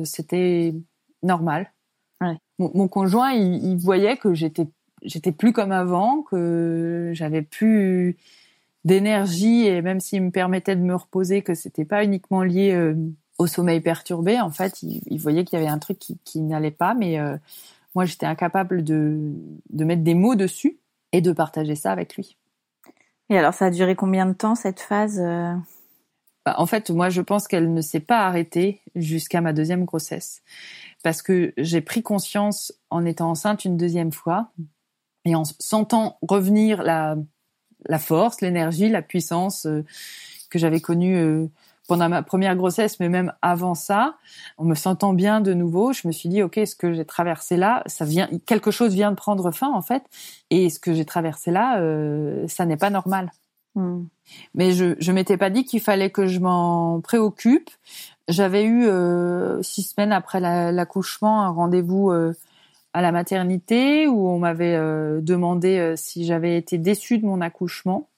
c'était normal. Ouais. Mon, mon, conjoint, il, il voyait que j'étais j'étais plus comme avant, que j'avais plus d'énergie et même s'il me permettait de me reposer, que c'était pas uniquement lié euh, au sommeil perturbé. En fait, il, voyait qu'il y avait un truc qui, qui n'allait pas, mais euh, moi j'étais incapable de, de mettre des mots dessus et de partager ça avec lui. Et alors, ça a duré combien de temps cette phase euh? Bah, En fait, moi, je pense qu'elle ne s'est pas arrêtée jusqu'à ma deuxième grossesse, parce que j'ai pris conscience en étant enceinte une deuxième fois et en sentant revenir la la force, l'énergie, la puissance euh, que j'avais connue euh, pendant ma première grossesse, mais même avant ça, en me sentant bien de nouveau, je me suis dit ok, ce que j'ai traversé là, ça vient, quelque chose vient de prendre fin en fait, et ce que j'ai traversé là, euh, ça n'est pas normal. Hmm. Mais je je m'étais pas dit qu'il fallait que je m'en préoccupe. J'avais eu six semaines après l'accouchement un rendez-vous à la maternité où on m'avait euh, demandé euh, si j'avais été déçue de mon accouchement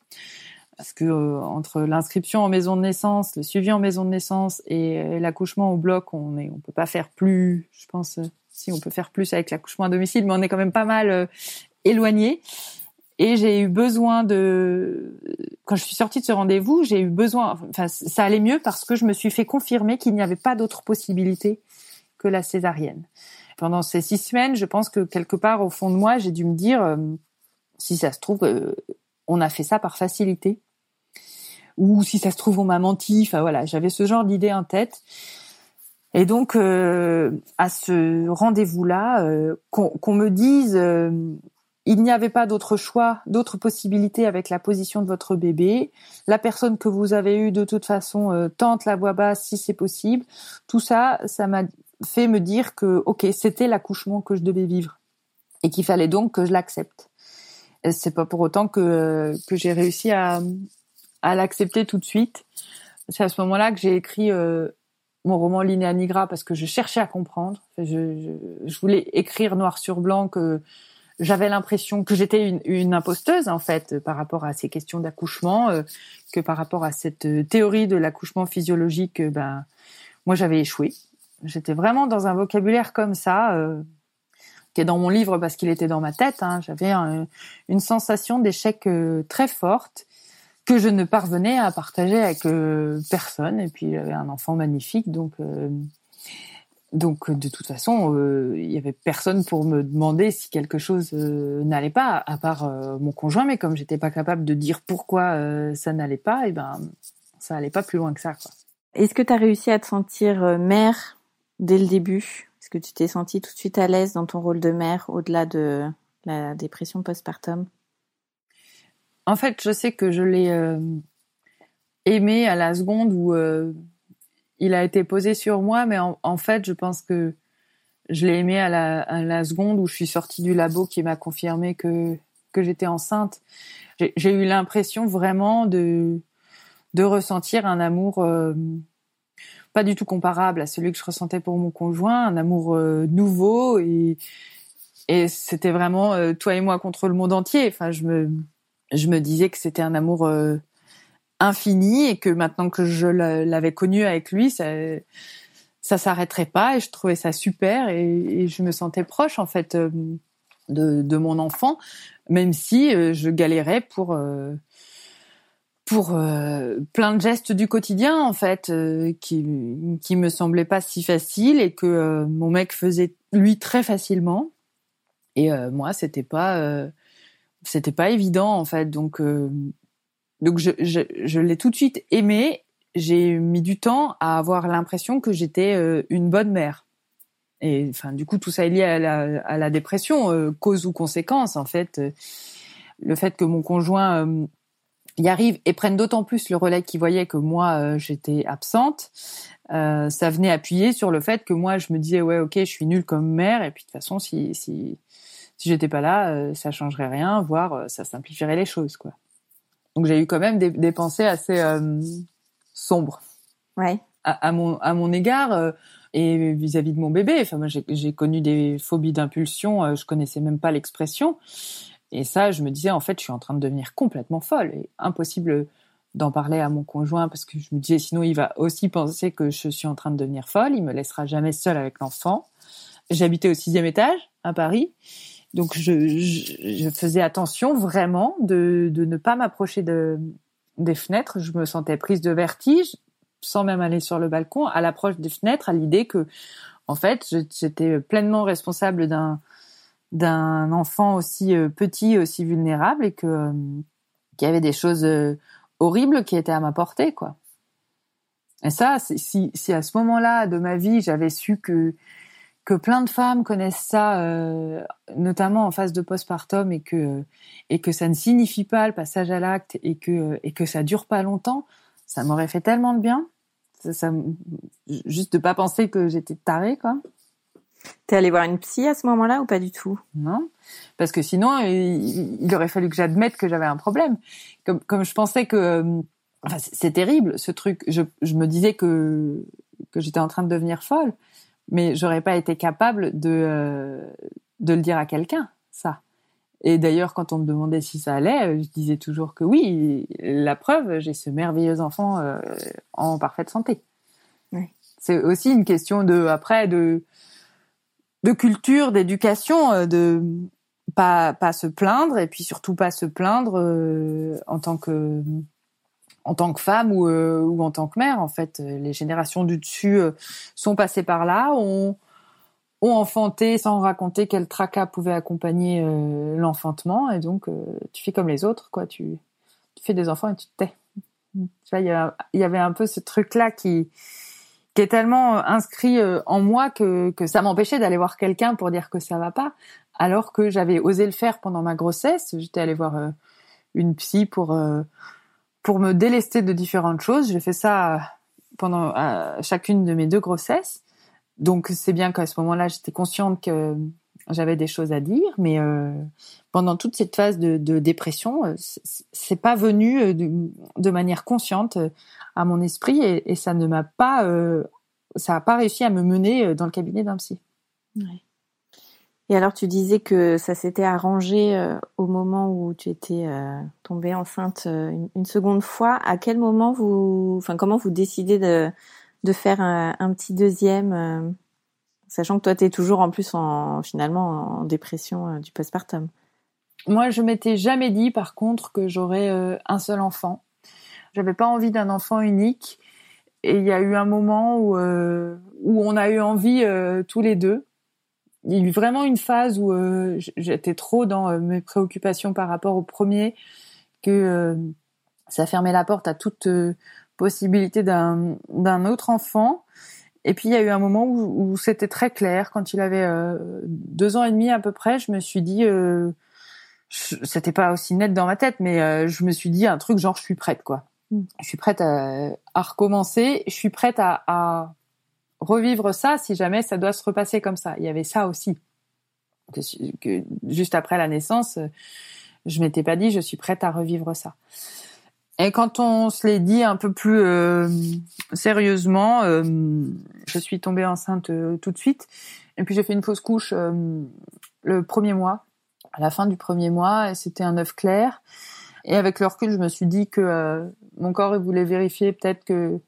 parce que euh, entre l'inscription en maison de naissance, le suivi en maison de naissance et l'accouchement au bloc, on est on peut pas faire plus, je pense si on peut faire plus avec l'accouchement à domicile, mais on est quand même pas mal éloigné. Et j'ai eu besoin de quand je suis sortie de ce rendez-vous, j'ai eu besoin enfin ça allait mieux parce que je me suis fait confirmer qu'il n'y avait pas d'autre possibilité que la césarienne pendant ces six semaines, je pense que quelque part au fond de moi, j'ai dû me dire, euh, si ça se trouve, euh, on a fait ça par facilité, ou si ça se trouve, on m'a menti. Enfin voilà, j'avais ce genre d'idée en tête. Et donc, euh, à ce rendez-vous-là, qu'on me dise, il n'y avait pas d'autre choix, d'autre possibilité avec la position de votre bébé. La personne que vous avez eue, de toute façon, tente la voix basse si c'est possible. Tout ça, ça m'a fait me dire que, ok, c'était l'accouchement que je devais vivre et qu'il fallait donc que je l'accepte. C'est pas pour autant que que j'ai réussi à à l'accepter tout de suite. C'est à ce moment-là que j'ai écrit euh, mon roman Linéa Nigra parce que je cherchais à comprendre. Je, je, voulais écrire noir sur blanc que j'avais l'impression que j'étais une, une, imposteuse en fait par rapport à ces questions d'accouchement, euh, que par rapport à cette théorie de l'accouchement physiologique, ben moi j'avais échoué. J'étais vraiment dans un vocabulaire comme ça, euh, qui est dans mon livre parce qu'il était dans ma tête. Hein. J'avais une sensation d'échec euh, très forte que je ne parvenais à partager avec euh, personne. Et puis j'avais un enfant magnifique, donc euh, donc de toute façon, il y avait personne pour me demander si quelque chose n'allait pas, à part mon conjoint. Mais comme j'étais pas capable de dire pourquoi ça n'allait pas, et eh ben ça allait pas plus loin que ça. Est-ce que tu as réussi à te sentir mère dès le début Est-ce que tu t'es sentie tout de suite à l'aise dans ton rôle de mère au-delà de la dépression postpartum En fait, je sais que je l'ai euh, aimé à la seconde où euh, il a été posé sur moi, mais en, fait, je pense que je l'ai aimé à la, seconde où je suis sortie du labo qui m'a confirmé que, j'étais enceinte. J'ai eu l'impression vraiment de, de ressentir un amour... Euh, pas du tout comparable à celui que je ressentais pour mon conjoint, un amour euh, nouveau et c'était vraiment euh, toi et moi contre le monde entier. Enfin, je me je me disais que c'était un amour euh, infini et que maintenant que je l'avais connu avec lui, ça ça s'arrêterait pas et je trouvais ça super et, et je me sentais proche en fait de, de mon enfant, même si je galérais pour pour euh, plein de gestes du quotidien en fait euh, qui qui me semblaient pas si faciles et que euh, mon mec faisait lui très facilement. Et moi c'était pas c'était pas évident en fait. Donc donc je je, je l'ai tout de suite aimé. J'ai mis du temps à avoir l'impression que j'étais une bonne mère. Et enfin du coup tout ça est lié à la, à la dépression cause ou conséquence en fait. Le fait que mon conjoint y arrivent et prennent d'autant plus le relais qu'ils voyaient que moi euh, j'étais absente. Euh, ça venait appuyer sur le fait que moi je me disais ouais ok je suis nulle comme mère et puis de toute façon si si si j'étais pas là euh, ça changerait rien voire ça simplifierait les choses quoi. Donc j'ai eu quand même des, des pensées assez sombre. Ouais. À, mon à mon égard et vis-à-vis de mon bébé. Enfin, moi, j'ai connu des phobies d'impulsion. je connaissais même pas l'expression. Et ça, je me disais, en fait, je suis en train de devenir complètement folle. Et impossible d'en parler à mon conjoint parce que je me disais, sinon, il va aussi penser que je suis en train de devenir folle. Il me laissera jamais seule avec l'enfant. J'habitais au sixième étage à Paris. Donc, je, faisais attention vraiment de, ne pas m'approcher de, des fenêtres. Je me sentais prise de vertige sans même aller sur le balcon à l'approche des fenêtres à l'idée que, en fait, j'étais pleinement responsable d'un d'un enfant aussi euh, petit, aussi vulnérable et que euh, qu'il y avait des choses euh, horribles qui étaient à ma portée, quoi. Et ça, si, si à ce moment-là de ma vie, j'avais su que que plein de femmes connaissent ça, notamment en phase de postpartum, et que et que ça ne signifie pas le passage à l'acte, et que et que ça dure pas longtemps, ça m'aurait fait tellement de bien. Ça, juste de pas penser que j'étais tarée, quoi. T'es allé voir une psy à ce moment-là ou pas du tout? Non, parce que sinon il, aurait fallu que j'admette que j'avais un problème. Comme, comme je pensais que, euh, enfin, c'est terrible ce truc. Je, je me disais que que j'étais en train de devenir folle, mais j'aurais pas été capable de euh, de le dire à quelqu'un, ça. Et d'ailleurs, quand on me demandait si ça allait, je disais toujours que oui. La preuve, j'ai ce merveilleux enfant euh, en parfaite santé. Oui. C'est aussi une question de après de de culture, d'éducation, euh, de pas pas se plaindre et puis surtout pas se plaindre euh, en tant que en tant que femme ou, euh, ou en tant que mère en fait. Les générations du dessus sont passées par là ont ont enfanté sans raconter quel tracas pouvait accompagner l'enfantement et donc tu fais comme les autres quoi. Tu tu fais des enfants et tu te tais. Tu vois il y, y avait un peu ce truc là qui qui est tellement euh, inscrit euh, en moi que, que ça m'empêchait d'aller voir quelqu'un pour dire que ça va pas, alors que j'avais osé le faire pendant ma grossesse. J'étais allée voir euh, une psy pour pour me délester de différentes choses. J'ai fait ça pendant chacune de mes deux grossesses. Donc c'est bien qu'à ce moment-là, j'étais consciente que j'avais des choses à dire, mais pendant toute cette phase de, de dépression, c'est pas venu de, de, manière consciente à mon esprit et, ça ne m'a pas, euh, ça a pas réussi à me mener euh, dans le cabinet d'un psy. Et alors tu disais que ça s'était arrangé euh, au moment où tu étais euh, tombée enceinte une, seconde fois. À quel moment vous, enfin comment vous décidez de, faire un petit deuxième, sachant que toi tu es toujours en plus en finalement en dépression du postpartum. Moi je m'étais jamais dit par contre que j'aurais un seul enfant. J'avais pas envie d'un enfant unique. Et il y a eu un moment où euh, où on a eu envie euh, tous les deux. Il y a eu vraiment une phase où euh, j'étais trop dans euh, mes préoccupations par rapport au premier que ça fermait la porte à toute possibilité d'un autre enfant. Et puis il y a eu un moment où, où c'était très clair quand il avait deux ans et demi à peu près. Je me suis dit c'était pas aussi net dans ma tête, mais je me suis dit un truc genre je suis prête quoi je suis prête à, recommencer, je suis prête à, revivre ça si jamais ça doit se repasser comme ça. Il y avait ça aussi. Que, juste après la naissance, je m'étais pas dit je suis prête à revivre ça. Et quand on se l'est dit un peu plus euh, sérieusement, euh, je suis tombée enceinte euh, tout de suite. Et puis j'ai fait une fausse couche le premier mois, à la fin du premier mois, et c'était un œuf clair. Et avec le recul, je me suis dit que mon corps voulait vérifier peut-être que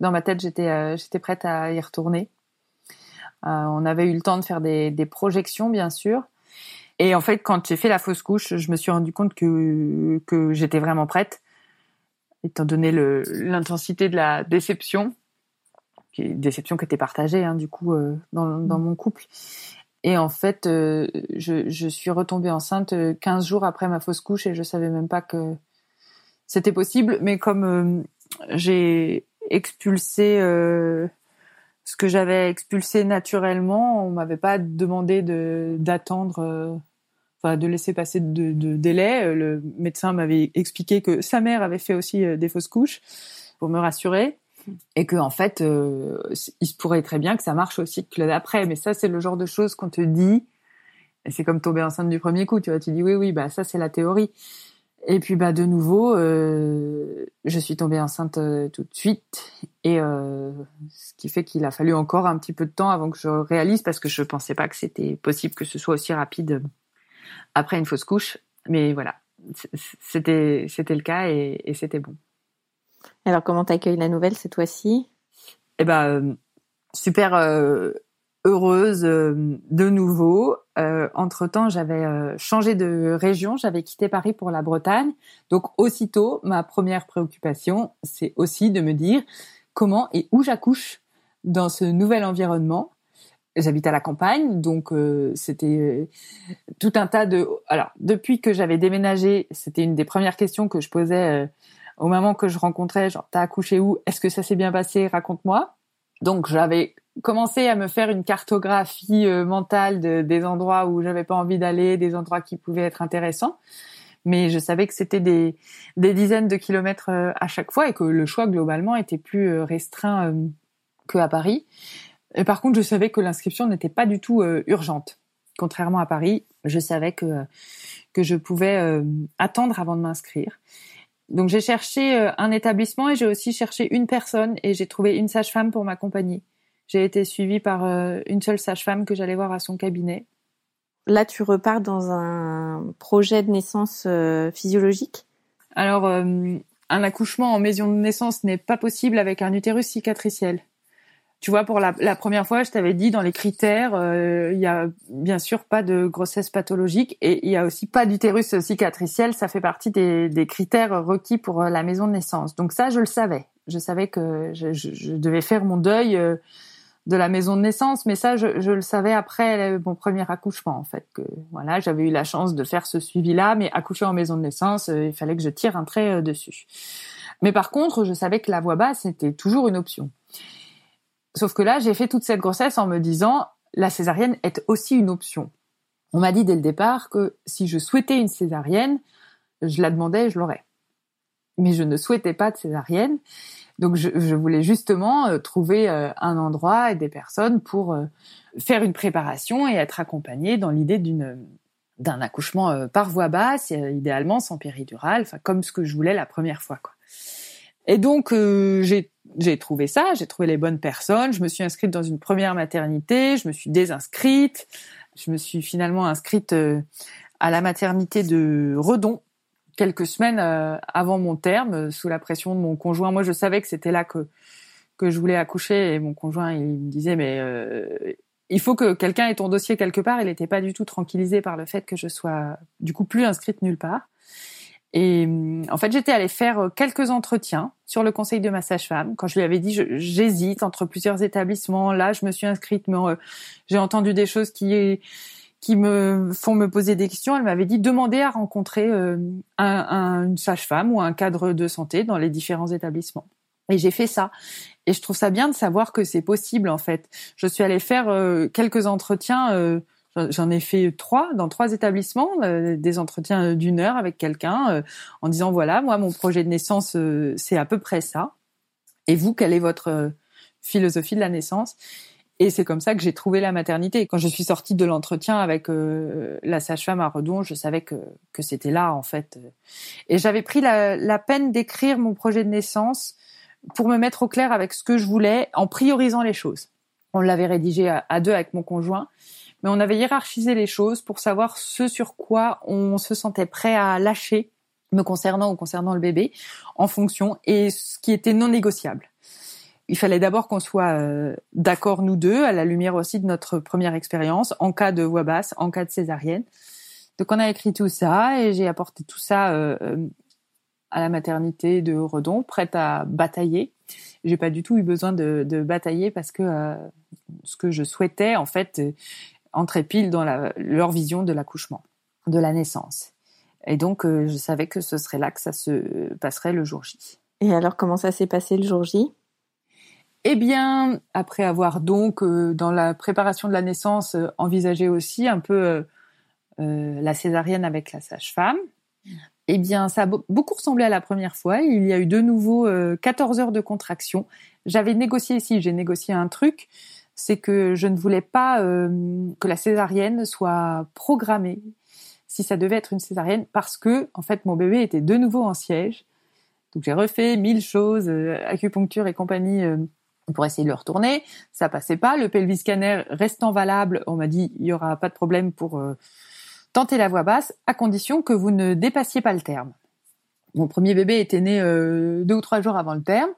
dans ma tête j'étais prête à y retourner. On avait eu le temps de faire des, projections bien sûr. Et en fait, quand j'ai fait la fausse couche, je me suis rendu compte que j'étais vraiment prête, étant donné l'intensité de la déception, qui déception qui était partagée hein, du coup dans, dans mon couple. Et en fait, euh, je, suis retombée enceinte 15 euh, jours après ma fausse couche et je savais même pas que c'était possible. Mais comme euh, j'ai expulsé ce que j'avais expulsé naturellement, on m'avait pas demandé de d'attendre, de laisser passer de, délai. Le médecin m'avait expliqué que sa mère avait fait aussi des fausses couches pour me rassurer et que en fait, euh, il se pourrait très bien que ça marche aussi que d'après. Mais ça, c'est le genre de choses qu'on te dit. C'est comme tomber enceinte du premier coup, tu vois. Tu dis oui, oui, bah ça c'est la théorie. Et puis bah de nouveau, euh, je suis tombée enceinte euh, tout de suite et euh, ce qui fait qu'il a fallu encore un petit peu de temps avant que je réalise parce que je pensais pas que c'était possible que ce soit aussi rapide après une fausse couche. Mais voilà, c'était c'était le cas et, et c'était bon. Alors comment t'accueilles la nouvelle cette fois-ci? Eh ben super heureuse euh, de nouveau. Euh, entre temps, j'avais euh, changé de région, j'avais quitté Paris pour la Bretagne. Donc aussitôt, ma première préoccupation, c'est aussi de me dire comment et où j'accouche dans ce nouvel environnement. J'habite à la campagne, donc c'était tout un tas de. Alors depuis que j'avais déménagé, c'était une des premières questions que je posais au moment que je rencontrais. Genre, t'as accouché où? Est-ce que ça s'est bien passé? Raconte-moi. Donc j'avais commencer à me faire une cartographie euh, mentale de, des endroits où j'avais pas envie d'aller, des endroits qui pouvaient être intéressants. Mais je savais que c'était des, des dizaines de kilomètres euh, à chaque fois et que le choix globalement était plus euh, restreint que à Paris. Et par contre, je savais que l'inscription n'était pas du tout urgente. Contrairement à Paris, je savais que que je pouvais attendre avant de m'inscrire. Donc j'ai cherché un établissement et j'ai aussi cherché une personne et j'ai trouvé une sage-femme pour m'accompagner. J'ai été suivie par euh, une seule sage-femme que j'allais voir à son cabinet. Là, tu repars dans un projet de naissance euh, physiologique? Alors, euh, un accouchement en maison de naissance n'est pas possible avec un utérus cicatriciel. Tu vois, pour la, première fois, je t'avais dit dans les critères, il y a bien sûr pas de grossesse pathologique et il y a aussi pas d'utérus cicatriciel. Ça fait partie des, critères requis pour la maison de naissance. Donc ça, je le savais. Je savais que je, devais faire mon deuil de la maison de naissance, mais ça, je, le savais après mon premier accouchement, en fait. Voilà, j'avais eu la chance de faire ce suivi-là, mais accoucher en maison de naissance, euh, il fallait que je tire un trait euh, dessus. Mais par contre, je savais que la voix basse était toujours une option. Sauf que là, j'ai fait toute cette grossesse en me disant, la césarienne est aussi une option. On m'a dit dès le départ que si je souhaitais une césarienne, je la demandais et je l'aurais. Mais je ne souhaitais pas de césarienne. Donc je, je voulais justement euh, trouver euh, un endroit et des personnes pour euh, faire une préparation et être accompagnée dans l'idée d'une d'un accouchement par voie basse, idéalement sans péridurale, enfin comme ce que je voulais la première fois quoi. Et donc j'ai j'ai trouvé ça, j'ai trouvé les bonnes personnes, je me suis inscrite dans une première maternité, je me suis désinscrite, je me suis finalement inscrite à la maternité de Redon quelques semaines euh, avant mon terme, euh, sous la pression de mon conjoint. Moi, je savais que c'était là que que je voulais accoucher et mon conjoint il me disait mais euh, il faut que quelqu'un ait ton dossier quelque part. Il n'était pas du tout tranquillisé par le fait que je sois du coup plus inscrite nulle part. Et en fait, j'étais allée faire quelques entretiens sur le conseil de ma sage-femme. Quand je lui avais dit, j'hésite entre plusieurs établissements. Là, je me suis inscrite, mais j'ai entendu des choses qui qui me font me poser des questions. Elle m'avait dit demander à rencontrer euh, un, une sage-femme ou un cadre de santé dans les différents établissements. Et j'ai fait ça. Et je trouve ça bien de savoir que c'est possible en fait. Je suis allée faire euh, quelques entretiens. Euh, j'en ai fait trois dans trois établissements, des entretiens d'une heure avec quelqu'un en disant voilà moi mon projet de naissance c'est à peu près ça. Et vous quelle est votre philosophie de la naissance? Et c'est comme ça que j'ai trouvé la maternité. Quand je suis sortie de l'entretien avec euh, la sage-femme à Redon, je savais que, que c'était là, en fait. Et j'avais pris la, la peine d'écrire mon projet de naissance pour me mettre au clair avec ce que je voulais en priorisant les choses. On l'avait rédigé à deux avec mon conjoint, mais on avait hiérarchisé les choses pour savoir ce sur quoi on se sentait prêt à lâcher me concernant ou concernant le bébé en fonction et ce qui était non négociable il fallait d'abord qu'on soit euh, d'accord nous deux, à la lumière aussi de notre première expérience, en cas de voix basse, en cas de césarienne. Donc on a écrit tout ça et j'ai apporté tout ça euh, euh, à la maternité de Redon, prête à batailler. J'ai pas du tout eu besoin de, de batailler parce que ce que je souhaitais en fait entrait pile dans la, leur vision de l'accouchement, de la naissance. Et donc je savais que ce serait là que ça se passerait le jour J. Et alors comment ça s'est passé le jour J? Eh bien, après avoir donc, euh, dans la préparation de la naissance, euh, envisagé aussi un peu euh, la césarienne avec la sage-femme, eh bien, ça a beaucoup ressemblé à la première fois. Il y a eu de nouveau 14 heures de contraction. J'avais négocié ici, j'ai négocié un truc, c'est que je ne voulais pas que la césarienne soit programmée. si ça devait être une césarienne parce que en fait mon bébé était de nouveau en siège. Donc j'ai refait mille choses, euh, acupuncture et compagnie euh, pour essayer de le retourner. Ça passait pas. Le pelvis scanner restant valable, on m'a dit il y aura pas de problème pour euh, tenter la voix basse à condition que vous ne dépassiez pas le terme. Mon premier bébé était né deux ou trois jours avant le terme.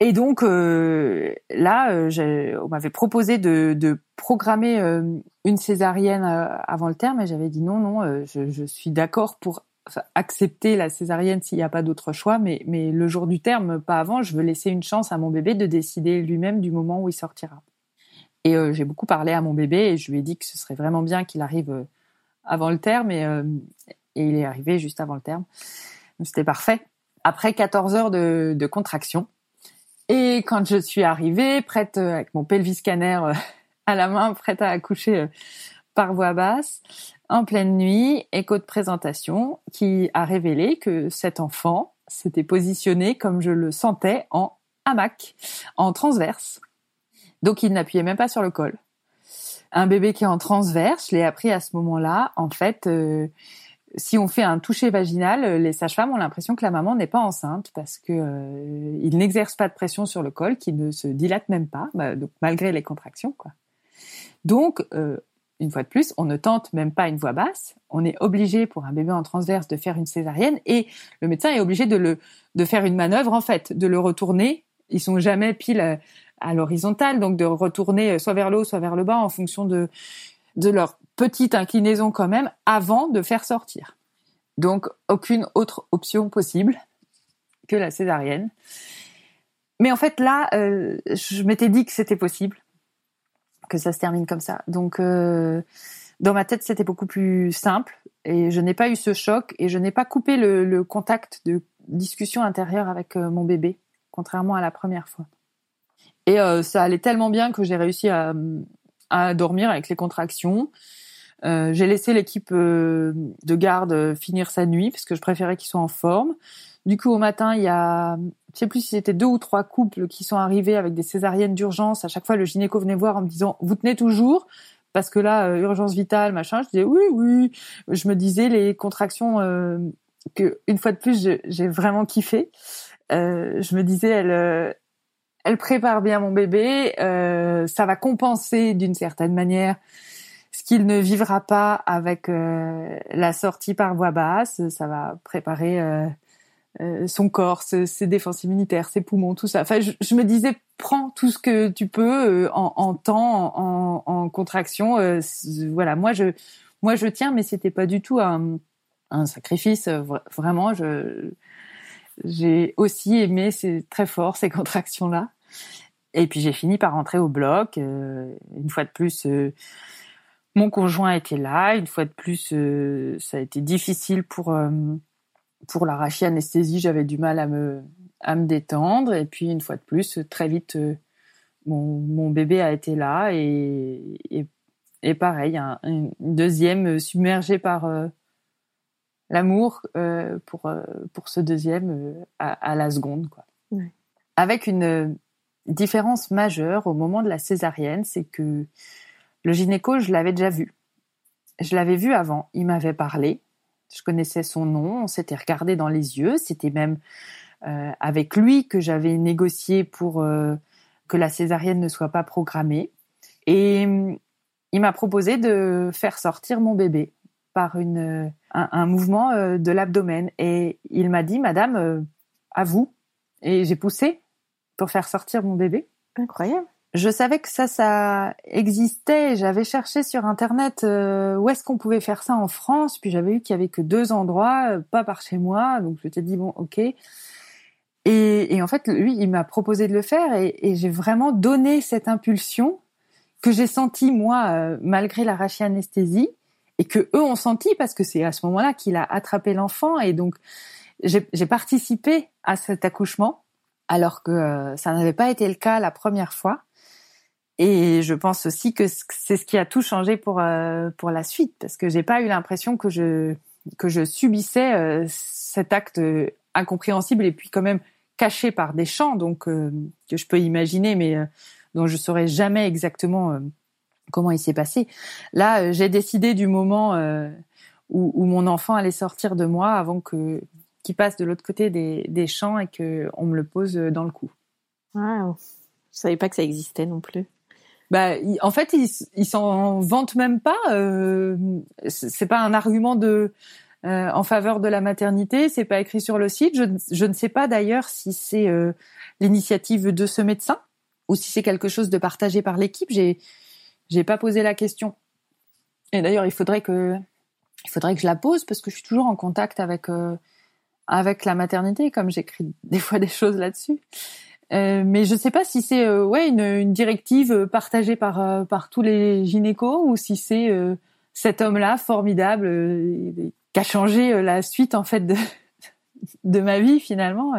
Et donc euh, là, euh, on m'avait proposé de, de programmer euh, une césarienne avant le terme, et j'avais dit non, non, je, je, suis d'accord pour accepter la césarienne s'il n'y a pas d'autre choix, mais, mais le jour du terme, pas avant. Je veux laisser une chance à mon bébé de décider lui-même du moment où il sortira. Et j'ai beaucoup parlé à mon bébé et je lui ai dit que ce serait vraiment bien qu'il arrive avant le terme, et, et il est arrivé juste avant le terme. C'était parfait. Après 14 heures de, de contraction et quand je suis arrivée, prête euh, avec mon pelvis scanner euh, à la main, prête à accoucher euh, par voix basse, en pleine nuit, écho de présentation qui a révélé que cet enfant s'était positionné comme je le sentais en hamac, en transverse. Donc il n'appuyait même pas sur le col. Un bébé qui est en transverse, je l'ai appris à ce moment-là, en fait, si on fait un toucher vaginal, euh, les sages-femmes ont l'impression que la maman n'est pas enceinte parce que euh, n'exerce pas de pression sur le col, qui ne se dilate même pas, bah, donc malgré les contractions, quoi. Donc, euh, une fois de plus, on ne tente même pas une voix basse. On est obligé pour un bébé en transverse de faire une césarienne et le médecin est obligé de le de faire une manœuvre en fait, de le retourner. Ils sont jamais pile à, à l'horizontale, donc de retourner soit vers le haut, soit vers le bas en fonction de de leur petite inclinaison quand même avant de faire sortir. Donc aucune autre option possible que la césarienne. Mais en fait là, euh, je m'étais dit que c'était possible, que ça se termine comme ça. Donc euh, dans ma tête c'était beaucoup plus simple et je n'ai pas eu ce choc et je n'ai pas coupé le, contact de discussion intérieure avec euh, mon bébé, contrairement à la première fois. Et ça allait tellement bien que j'ai réussi à, à dormir avec les contractions. Euh, j'ai laissé l'équipe euh, de garde euh, finir sa nuit parce que je préférais qu'ils soient en forme. Du coup, au matin, il y a, je sais plus si c'était deux ou trois couples qui sont arrivés avec des césariennes d'urgence. À chaque fois, le gynéco venait voir en me disant, vous tenez toujours? Parce que là, urgence vitale, machin. Je disais oui, oui. Je me disais les contractions que une fois de plus, j'ai vraiment kiffé. je me disais, elle, elle prépare bien mon bébé. ça va compenser d'une certaine manière ce qu'il ne vivra pas avec euh, la sortie par voie basse, ça va préparer euh, euh, son corps, ses, défenses immunitaires, ses poumons, tout ça. Enfin, je, me disais, prends tout ce que tu peux en, temps, en, contraction. voilà, moi je, moi je tiens, mais c'était pas du tout un, sacrifice. Vraiment, j'ai aussi aimé ces, très fort ces contractions là. Et puis j'ai fini par rentrer au bloc. une fois de plus mon conjoint était là. Une fois de plus, euh, ça a été difficile pour euh, pour l'arracher anesthésie. J'avais du mal à me à me détendre. Et puis une fois de plus, très vite, euh, mon, mon bébé a été là et et, et pareil, un, une deuxième submergée par l'amour pour pour ce deuxième à, à, la seconde quoi. Avec une différence majeure au moment de la césarienne, c'est que le gynéco, je l'avais déjà vu. Je l'avais vu avant. Il m'avait parlé. Je connaissais son nom. On s'était regardé dans les yeux. C'était même euh, avec lui que j'avais négocié pour euh, que la césarienne ne soit pas programmée. Et mm, il m'a proposé de faire sortir mon bébé par une, un, mouvement euh, de l'abdomen. Et il m'a dit, Madame, à vous. Et j'ai poussé pour faire sortir mon bébé. Incroyable je savais que ça, ça existait. J'avais cherché sur internet euh, où est-ce qu'on pouvait faire ça en France. Puis j'avais vu qu'il y avait que deux endroits, euh, pas par chez moi. Donc je t'ai dit bon, ok. Et, et, en fait, lui, il m'a proposé de le faire et, et j'ai vraiment donné cette impulsion que j'ai sentie moi, euh, malgré l'arraché-anesthésie, et que eux ont senti parce que c'est à ce moment-là qu'il a attrapé l'enfant et donc j'ai participé à cet accouchement alors que ça n'avait pas été le cas la première fois. Et je pense aussi que c'est ce qui a tout changé pour euh, pour la suite parce que j'ai pas eu l'impression que je que je subissais euh, cet acte incompréhensible et puis quand même caché par des chants donc euh, que je peux imaginer mais dont je saurais jamais exactement comment il s'est passé. Là, j'ai décidé du moment où, où, mon enfant allait sortir de moi avant que qu'il passe de l'autre côté des, des champs et que on me le pose dans le cou. Wow. Je savais pas que ça existait non plus. Bah, en fait, ils s'en vantent même pas. Euh, c'est pas un argument de euh, en faveur de la maternité. C'est pas écrit sur le site. Je, je ne sais pas d'ailleurs si c'est euh, l'initiative de ce médecin ou si c'est quelque chose de partagé par l'équipe. J'ai j'ai pas posé la question. Et d'ailleurs, il faudrait que il faudrait que je la pose parce que je suis toujours en contact avec euh, avec la maternité, comme j'écris des fois des choses là-dessus. Euh, mais je ne sais pas si c'est euh, ouais une, une, directive partagée par euh, par tous les gynécos ou si c'est euh, cet homme-là formidable qui a changé la suite en fait de de ma vie finalement,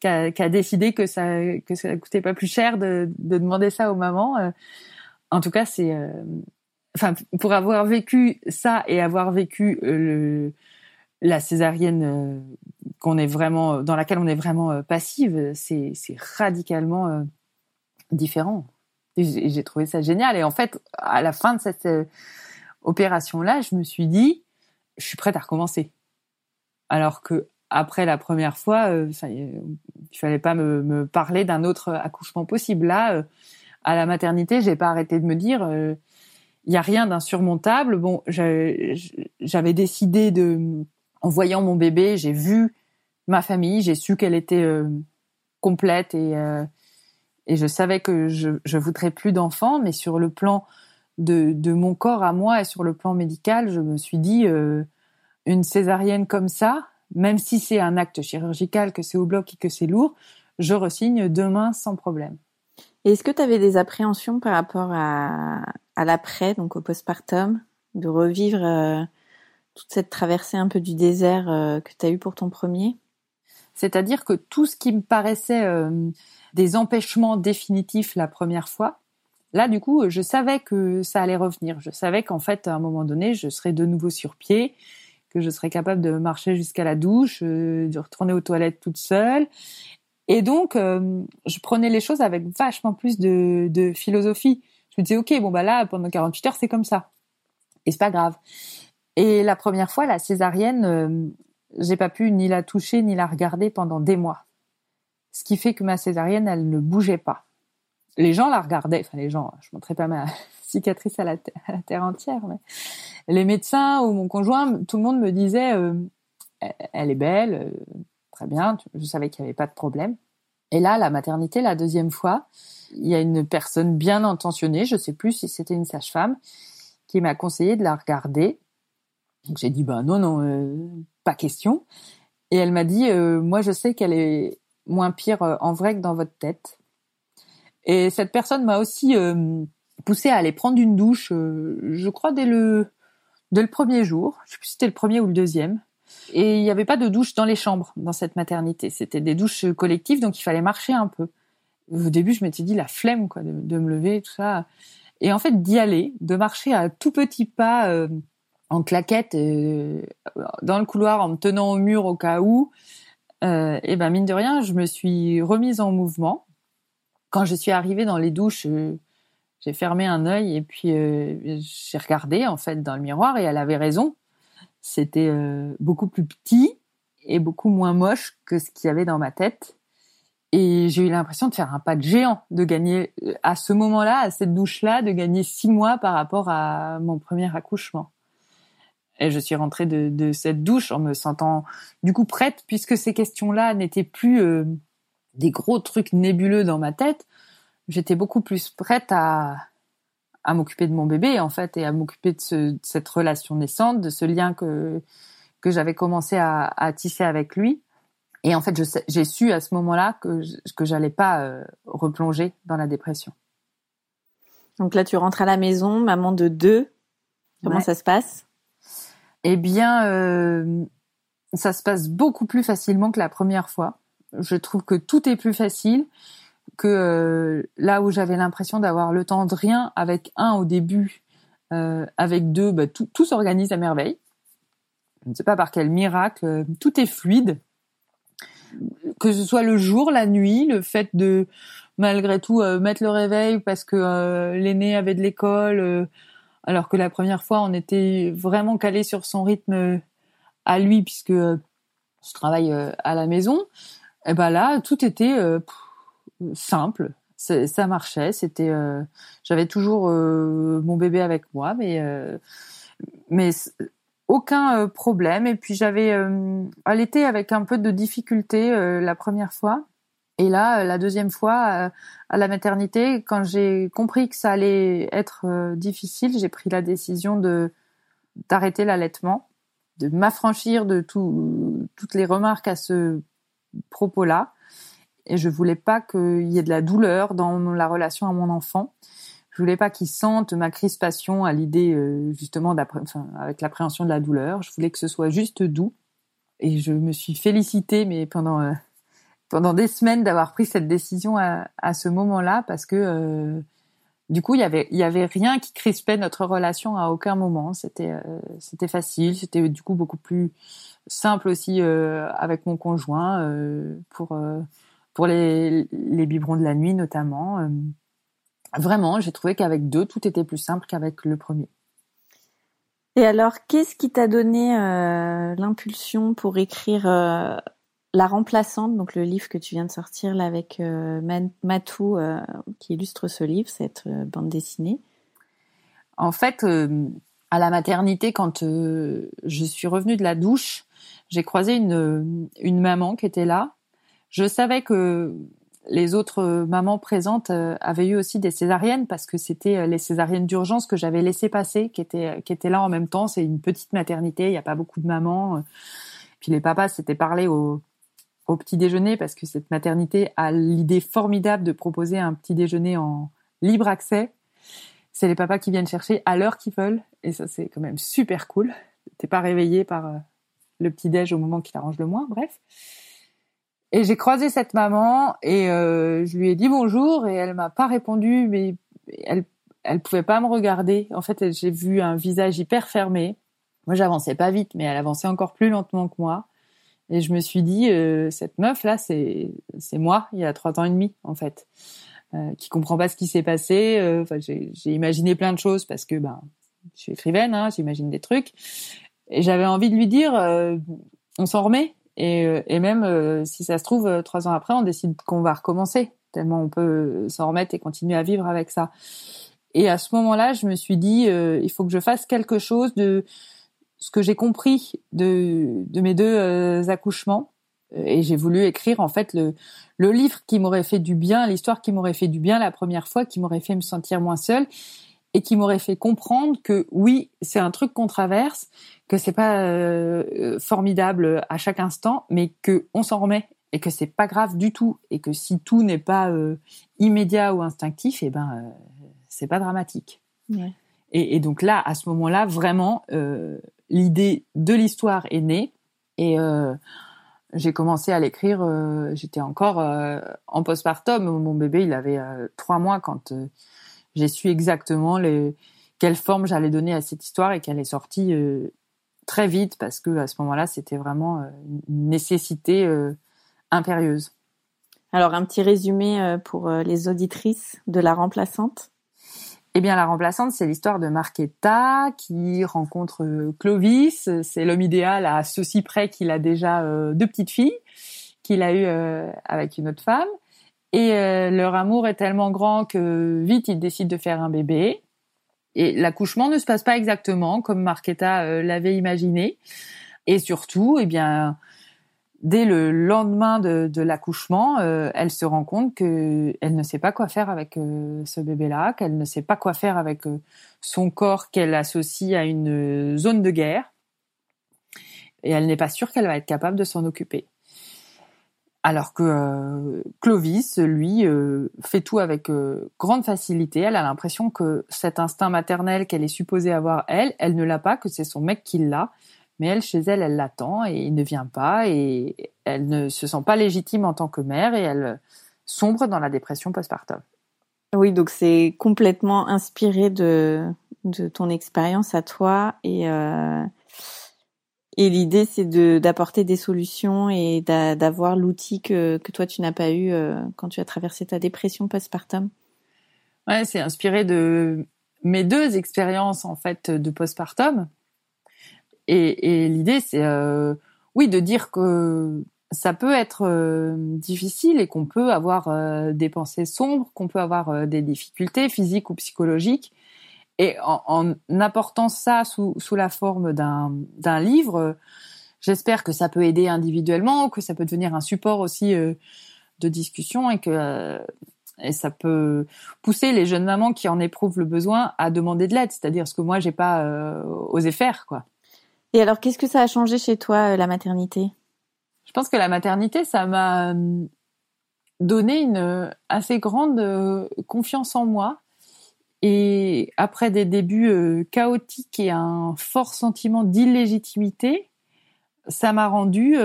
qui a, qui, a, décidé que ça que ça coûtait pas plus cher de, de demander ça aux mamans. En tout cas, c'est enfin pour avoir vécu ça et avoir vécu le la césarienne qu'on est vraiment dans laquelle on est vraiment euh, passive, c'est radicalement euh, différent. J'ai trouvé ça génial. Et en fait, à la fin de cette euh, opération-là, je me suis dit, je suis prête à recommencer. Alors que après la première fois, ça, il fallait pas me, me parler d'un autre accouchement possible. Là, à la maternité, j'ai pas arrêté de me dire, il y a rien d'insurmontable. Bon, j'avais décidé de, en voyant mon bébé, j'ai vu ma famille. J'ai su qu'elle était euh, complète et euh, et je savais que je je voudrais plus d'enfants, mais sur le plan de de mon corps à moi et sur le plan médical, je me suis dit euh, une césarienne comme ça, même si c'est un acte chirurgical, que c'est au bloc et que c'est lourd, je resigne demain sans problème. Est-ce que tu avais des appréhensions par rapport à, à l'après, donc au postpartum, de revivre toute cette traversée un peu du désert que tu as eu pour ton premier? C'est-à-dire que tout ce qui me paraissait euh, des empêchements définitifs la première fois, là du coup, je savais que ça allait revenir. Je savais qu'en fait, à un moment donné, je serais de nouveau sur pied, que je serais capable de marcher jusqu'à la douche, euh, de retourner aux toilettes toute seule. Et donc, euh, je prenais les choses avec vachement plus de, de philosophie. Je me disais, ok, bon bah là, pendant 48 heures, c'est comme ça, et c'est pas grave. Et la première fois, la césarienne, j'ai pas pu ni la toucher ni la regarder pendant des mois. Ce qui fait que ma césarienne, elle ne bougeait pas. Les gens la regardaient, enfin les gens, je montrais pas ma cicatrice à la, terre entière, mais les médecins ou mon conjoint, tout le monde me disait, euh, elle est belle, euh, très bien, je savais qu'il n'y avait pas de problème. Et là, la maternité, la deuxième fois, il y a une personne bien intentionnée, je sais plus si c'était une sage-femme, qui m'a conseillé de la regarder. Donc j'ai dit, ben non, non, euh, pas question. Et elle m'a dit, euh, moi je sais qu'elle est moins pire euh, en vrai que dans votre tête. Et cette personne m'a aussi euh, poussé à aller prendre une douche, je crois dès le dès le premier jour. Je sais plus si c'était le premier ou le deuxième. Et il n'y avait pas de douche dans les chambres dans cette maternité. C'était des douches collectives, donc il fallait marcher un peu. Au début, je m'étais dit la flemme quoi de, de me lever, tout ça. Et en fait, d'y aller, de marcher à tout petit pas en claquette euh, dans le couloir en me tenant au mur au cas où. Euh, et ben mine de rien, je me suis remise en mouvement. Quand je suis arrivée dans les douches, euh, j'ai fermé un œil et puis euh, j'ai regardé en fait dans le miroir et elle avait raison. C'était beaucoup plus petit et beaucoup moins moche que ce qu'il y avait dans ma tête. Et j'ai eu l'impression de faire un pas de géant, de gagner à ce moment-là, à cette douche-là, de gagner six mois par rapport à mon premier accouchement. Et je suis rentrée de, de, cette douche en me sentant du coup prête, puisque ces questions-là n'étaient plus euh, des gros trucs nébuleux dans ma tête. J'étais beaucoup plus prête à, à m'occuper de mon bébé en fait et à m'occuper de, ce, de, cette relation naissante, de ce lien que que j'avais commencé à, à, tisser avec lui. Et en fait, j'ai su à ce moment-là que que j'allais pas euh, replonger dans la dépression. Donc là, tu rentres à la maison, maman de deux. Comment ouais. ça se passe? Eh bien, euh, ça se passe beaucoup plus facilement que la première fois. Je trouve que tout est plus facile que euh, là où j'avais l'impression d'avoir le temps de rien avec un au début, euh, avec deux, bah, tout, tout s'organise à merveille. Je ne sais pas par quel miracle, tout est fluide. Que ce soit le jour, la nuit, le fait de malgré tout mettre le réveil parce que l'aîné avait de l'école alors que la première fois, on était vraiment calé sur son rythme à lui, puisque je travaille à la maison. Et ben là, tout était simple ça marchait. C'était, euh, j'avais toujours euh, mon bébé avec moi, mais euh, mais aucun problème. Et puis j'avais allaité avec un peu de difficulté la première fois. Et là, la deuxième fois, à la maternité, quand j'ai compris que ça allait être difficile, j'ai pris la décision de d'arrêter l'allaitement, de m'affranchir de tout, toutes les remarques à ce propos-là et je voulais pas qu'il y ait de la douleur dans la relation à mon enfant. Je voulais pas qu'il sente ma crispation à l'idée euh, justement enfin, avec l'appréhension de la douleur. Je voulais que ce soit juste doux. Et je me suis félicitée, mais pendant euh, pendant des semaines d'avoir pris cette décision à, ce moment-là, parce que euh, du coup il y avait rien qui crispait notre relation à aucun moment. C'était c'était facile, c'était du coup beaucoup plus simple aussi avec mon conjoint pour pour les, les biberons de la nuit notamment. Euh, vraiment, j'ai trouvé qu'avec deux, tout était plus simple qu'avec le premier. Et alors, qu'est-ce qui t'a donné euh, l'impulsion pour écrire euh, La remplaçante, donc le livre que tu viens de sortir avec Matou qui illustre ce livre, cette bande dessinée En fait, à la maternité, quand je suis revenue de la douche, j'ai croisé une, maman qui était là je savais que les autres mamans présentes euh, avaient eu aussi des césariennes parce que c'était euh, les césariennes d'urgence que j'avais laissé passer, qui étaient qui étaient là en même temps. C'est une petite maternité, il n'y a pas beaucoup de mamans. Puis les papas s'étaient parlé au, au petit déjeuner parce que cette maternité a l'idée formidable de proposer un petit déjeuner en libre accès. C'est les papas qui viennent chercher à l'heure qu'ils veulent et ça c'est quand même super cool. T'es pas réveillé par euh, le petit déj au moment qui t'arrange le moins. Bref. Et j'ai croisé cette maman et euh, je lui ai dit bonjour et elle m'a pas répondu, mais elle elle pouvait pas me regarder. En fait, j'ai vu un visage hyper fermé. Moi, j'avançais pas vite, mais elle avançait encore plus lentement que moi. Et je me suis dit, euh, cette meuf là, c'est c'est moi, il y a trois ans et demi en fait, euh, qui comprend pas ce qui s'est passé. Euh, enfin, j'ai imaginé plein de choses parce que ben, je suis écrivaine, hein, j'imagine des trucs. Et j'avais envie de lui dire, euh, on s'en remet. Et, euh, et même euh, si ça se trouve, euh, trois ans après, on décide qu'on va recommencer, tellement on peut s'en remettre et continuer à vivre avec ça. Et à ce moment-là, je me suis dit, il faut que je fasse quelque chose de ce que j'ai compris de, de mes deux accouchements. Et j'ai voulu écrire en fait le, le livre qui m'aurait fait du bien, l'histoire qui m'aurait fait du bien la première fois, qui m'aurait fait me sentir moins seule et qui m'aurait fait comprendre que oui, c'est un truc qu'on traverse, que c'est pas euh, formidable à chaque instant, mais que on s'en remet et que c'est pas grave du tout et que si tout n'est pas euh, immédiat ou instinctif, et eh ben euh, c'est pas dramatique. Et, et, donc là, à ce moment-là, vraiment, l'idée de l'histoire est née et j'ai commencé à l'écrire. J'étais encore en postpartum. Mon bébé, il avait trois mois quand j'ai su exactement les, quelle forme j'allais donner à cette histoire et qu'elle est sortie euh, très vite parce que à ce moment-là, c'était vraiment euh, une nécessité euh, impérieuse. Alors un petit résumé pour les auditrices de la remplaçante. Eh bien, la remplaçante, c'est l'histoire de Marquetta qui rencontre Clovis. C'est l'homme idéal à ceci près qu'il a déjà deux petites filles qu'il a eues avec une autre femme. Et euh, leur amour est tellement grand que vite ils décident de faire un bébé. Et l'accouchement ne se passe pas exactement comme Marquetta euh, l'avait imaginé. Et surtout, eh bien, dès le lendemain de, l'accouchement, euh, elle se rend compte que elle ne sait pas quoi faire avec ce bébé-là, qu'elle ne sait pas quoi faire avec son corps qu'elle associe à une zone de guerre. Et elle n'est pas sûre qu'elle va être capable de s'en occuper. Alors que euh, Clovis, lui, euh, fait tout avec euh, grande facilité. Elle a l'impression que cet instinct maternel qu'elle est supposée avoir, elle, elle ne l'a pas, que c'est son mec qui l'a. Mais elle, chez elle, elle l'attend et il ne vient pas et elle ne se sent pas légitime en tant que mère et elle sombre dans la dépression postpartum. Oui, donc c'est complètement inspiré de, de ton expérience à toi et et l'idée, c'est de d'apporter des solutions et d'avoir l'outil que, que toi tu n'as pas eu euh, quand tu as traversé ta dépression postpartum. Ouais, c'est inspiré de mes deux expériences en fait de postpartum. Et, et l'idée, c'est euh, oui de dire que ça peut être euh, difficile et qu'on peut avoir euh, des pensées sombres, qu'on peut avoir euh, des difficultés physiques ou psychologiques. Et en, en apportant ça sous, sous la forme d'un livre, j'espère que ça peut aider individuellement, que ça peut devenir un support aussi de discussion et que et ça peut pousser les jeunes mamans qui en éprouvent le besoin à demander de l'aide, c'est-à-dire ce que moi j'ai pas osé faire quoi. Et alors qu'est-ce que ça a changé chez toi la maternité? Je pense que la maternité, ça m'a euh, donné une euh, assez grande euh, confiance en moi. Et après des débuts chaotiques et un fort sentiment d'illégitimité, ça m'a rendu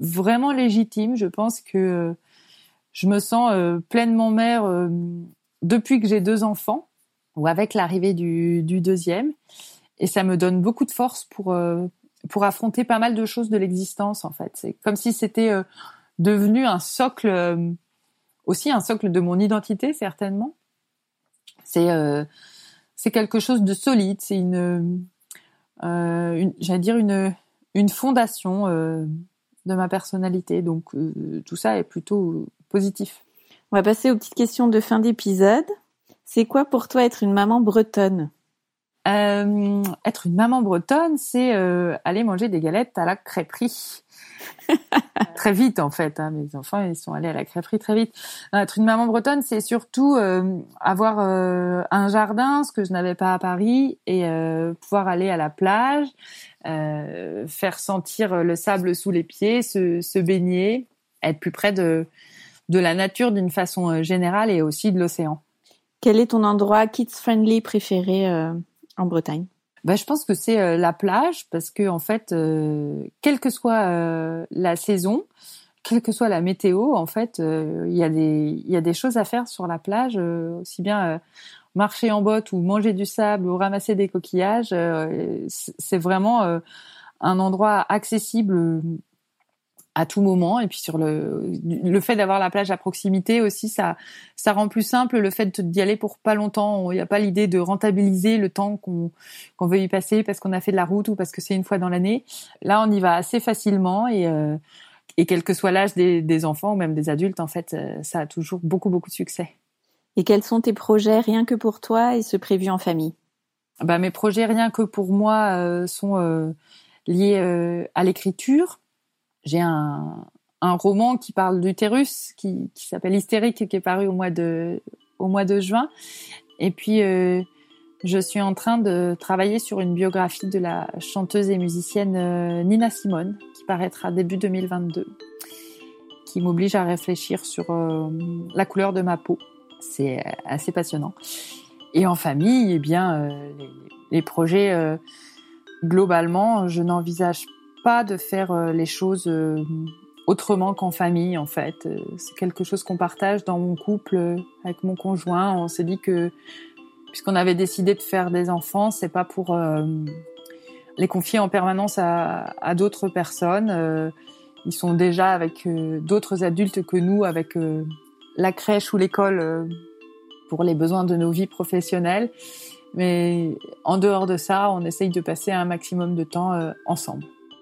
vraiment légitime. Je pense que je me sens pleinement mère depuis que j'ai deux enfants ou avec l'arrivée du, du, deuxième. Et ça me donne beaucoup de force pour pour affronter pas mal de choses de l'existence en fait. C'est comme si c'était euh, devenu un socle, euh, aussi un socle de mon identité certainement. C'est euh, c'est quelque chose de solide, c'est une, une j'allais dire une une fondation de ma personnalité. Donc tout ça est plutôt positif. On va passer aux petites questions de fin d'épisode. C'est quoi pour toi être une maman bretonne? Euh, être une maman bretonne, c'est euh, aller manger des galettes à la crêperie. très vite en fait. Hein, mes enfants ils sont allés à la crêperie très vite. être une maman bretonne, c'est surtout euh, avoir euh, un jardin, ce que je n'avais pas à Paris, et euh, pouvoir aller à la plage, faire sentir le sable sous les pieds, se, se baigner, être plus près de de la nature d'une façon générale et aussi de l'océan. Quel est ton endroit kids friendly préféré en Bretagne bah, je pense que c'est euh, la plage parce que en fait, euh, quelle que soit euh, la saison, quelle que soit la météo, en fait, il y il y a des choses à faire sur la plage, aussi bien marcher en botte ou manger du sable ou ramasser des coquillages. c'est vraiment un endroit accessible à tout moment. Et puis sur le le fait d'avoir la plage à proximité aussi ça ça rend plus simple le fait d'y aller pour pas longtemps. Il n'y a pas l'idée de rentabiliser le temps qu'on qu'on veut y passer parce qu'on a fait de la route ou parce que c'est une fois dans l'année. Là on y va assez facilement et euh, et quel que soit l'âge des, des enfants ou même des adultes en fait euh, ça a toujours beaucoup beaucoup de succès. Et quels sont tes projets rien que pour toi et ce prévu en famille? Bah mes projets rien que pour moi euh, sont liés à l'écriture j'ai un, roman qui parle d'utérus, qui, qui s'appelle Hystérique, qui est paru au mois de, au mois de juin. Et puis, euh, je suis en train de travailler sur une biographie de la chanteuse et musicienne euh, Nina Simone, qui paraîtra début 2022, qui m'oblige à réfléchir sur euh, la couleur de ma peau. C'est assez passionnant. Et en famille, eh bien, les, les, projets, globalement, je n'envisage pas de faire euh, les choses euh, autrement qu'en famille en fait. Euh, c'est quelque chose qu'on partage dans mon couple avec mon conjoint. On s'est dit que puisqu'on avait décidé de faire des enfants, c'est pas pour les confier en permanence à, à d'autres personnes. ils sont déjà avec d'autres adultes que nous, avec la crèche ou l'école pour les besoins de nos vies professionnelles. Mais en dehors de ça, on essaye de passer un maximum de temps ensemble.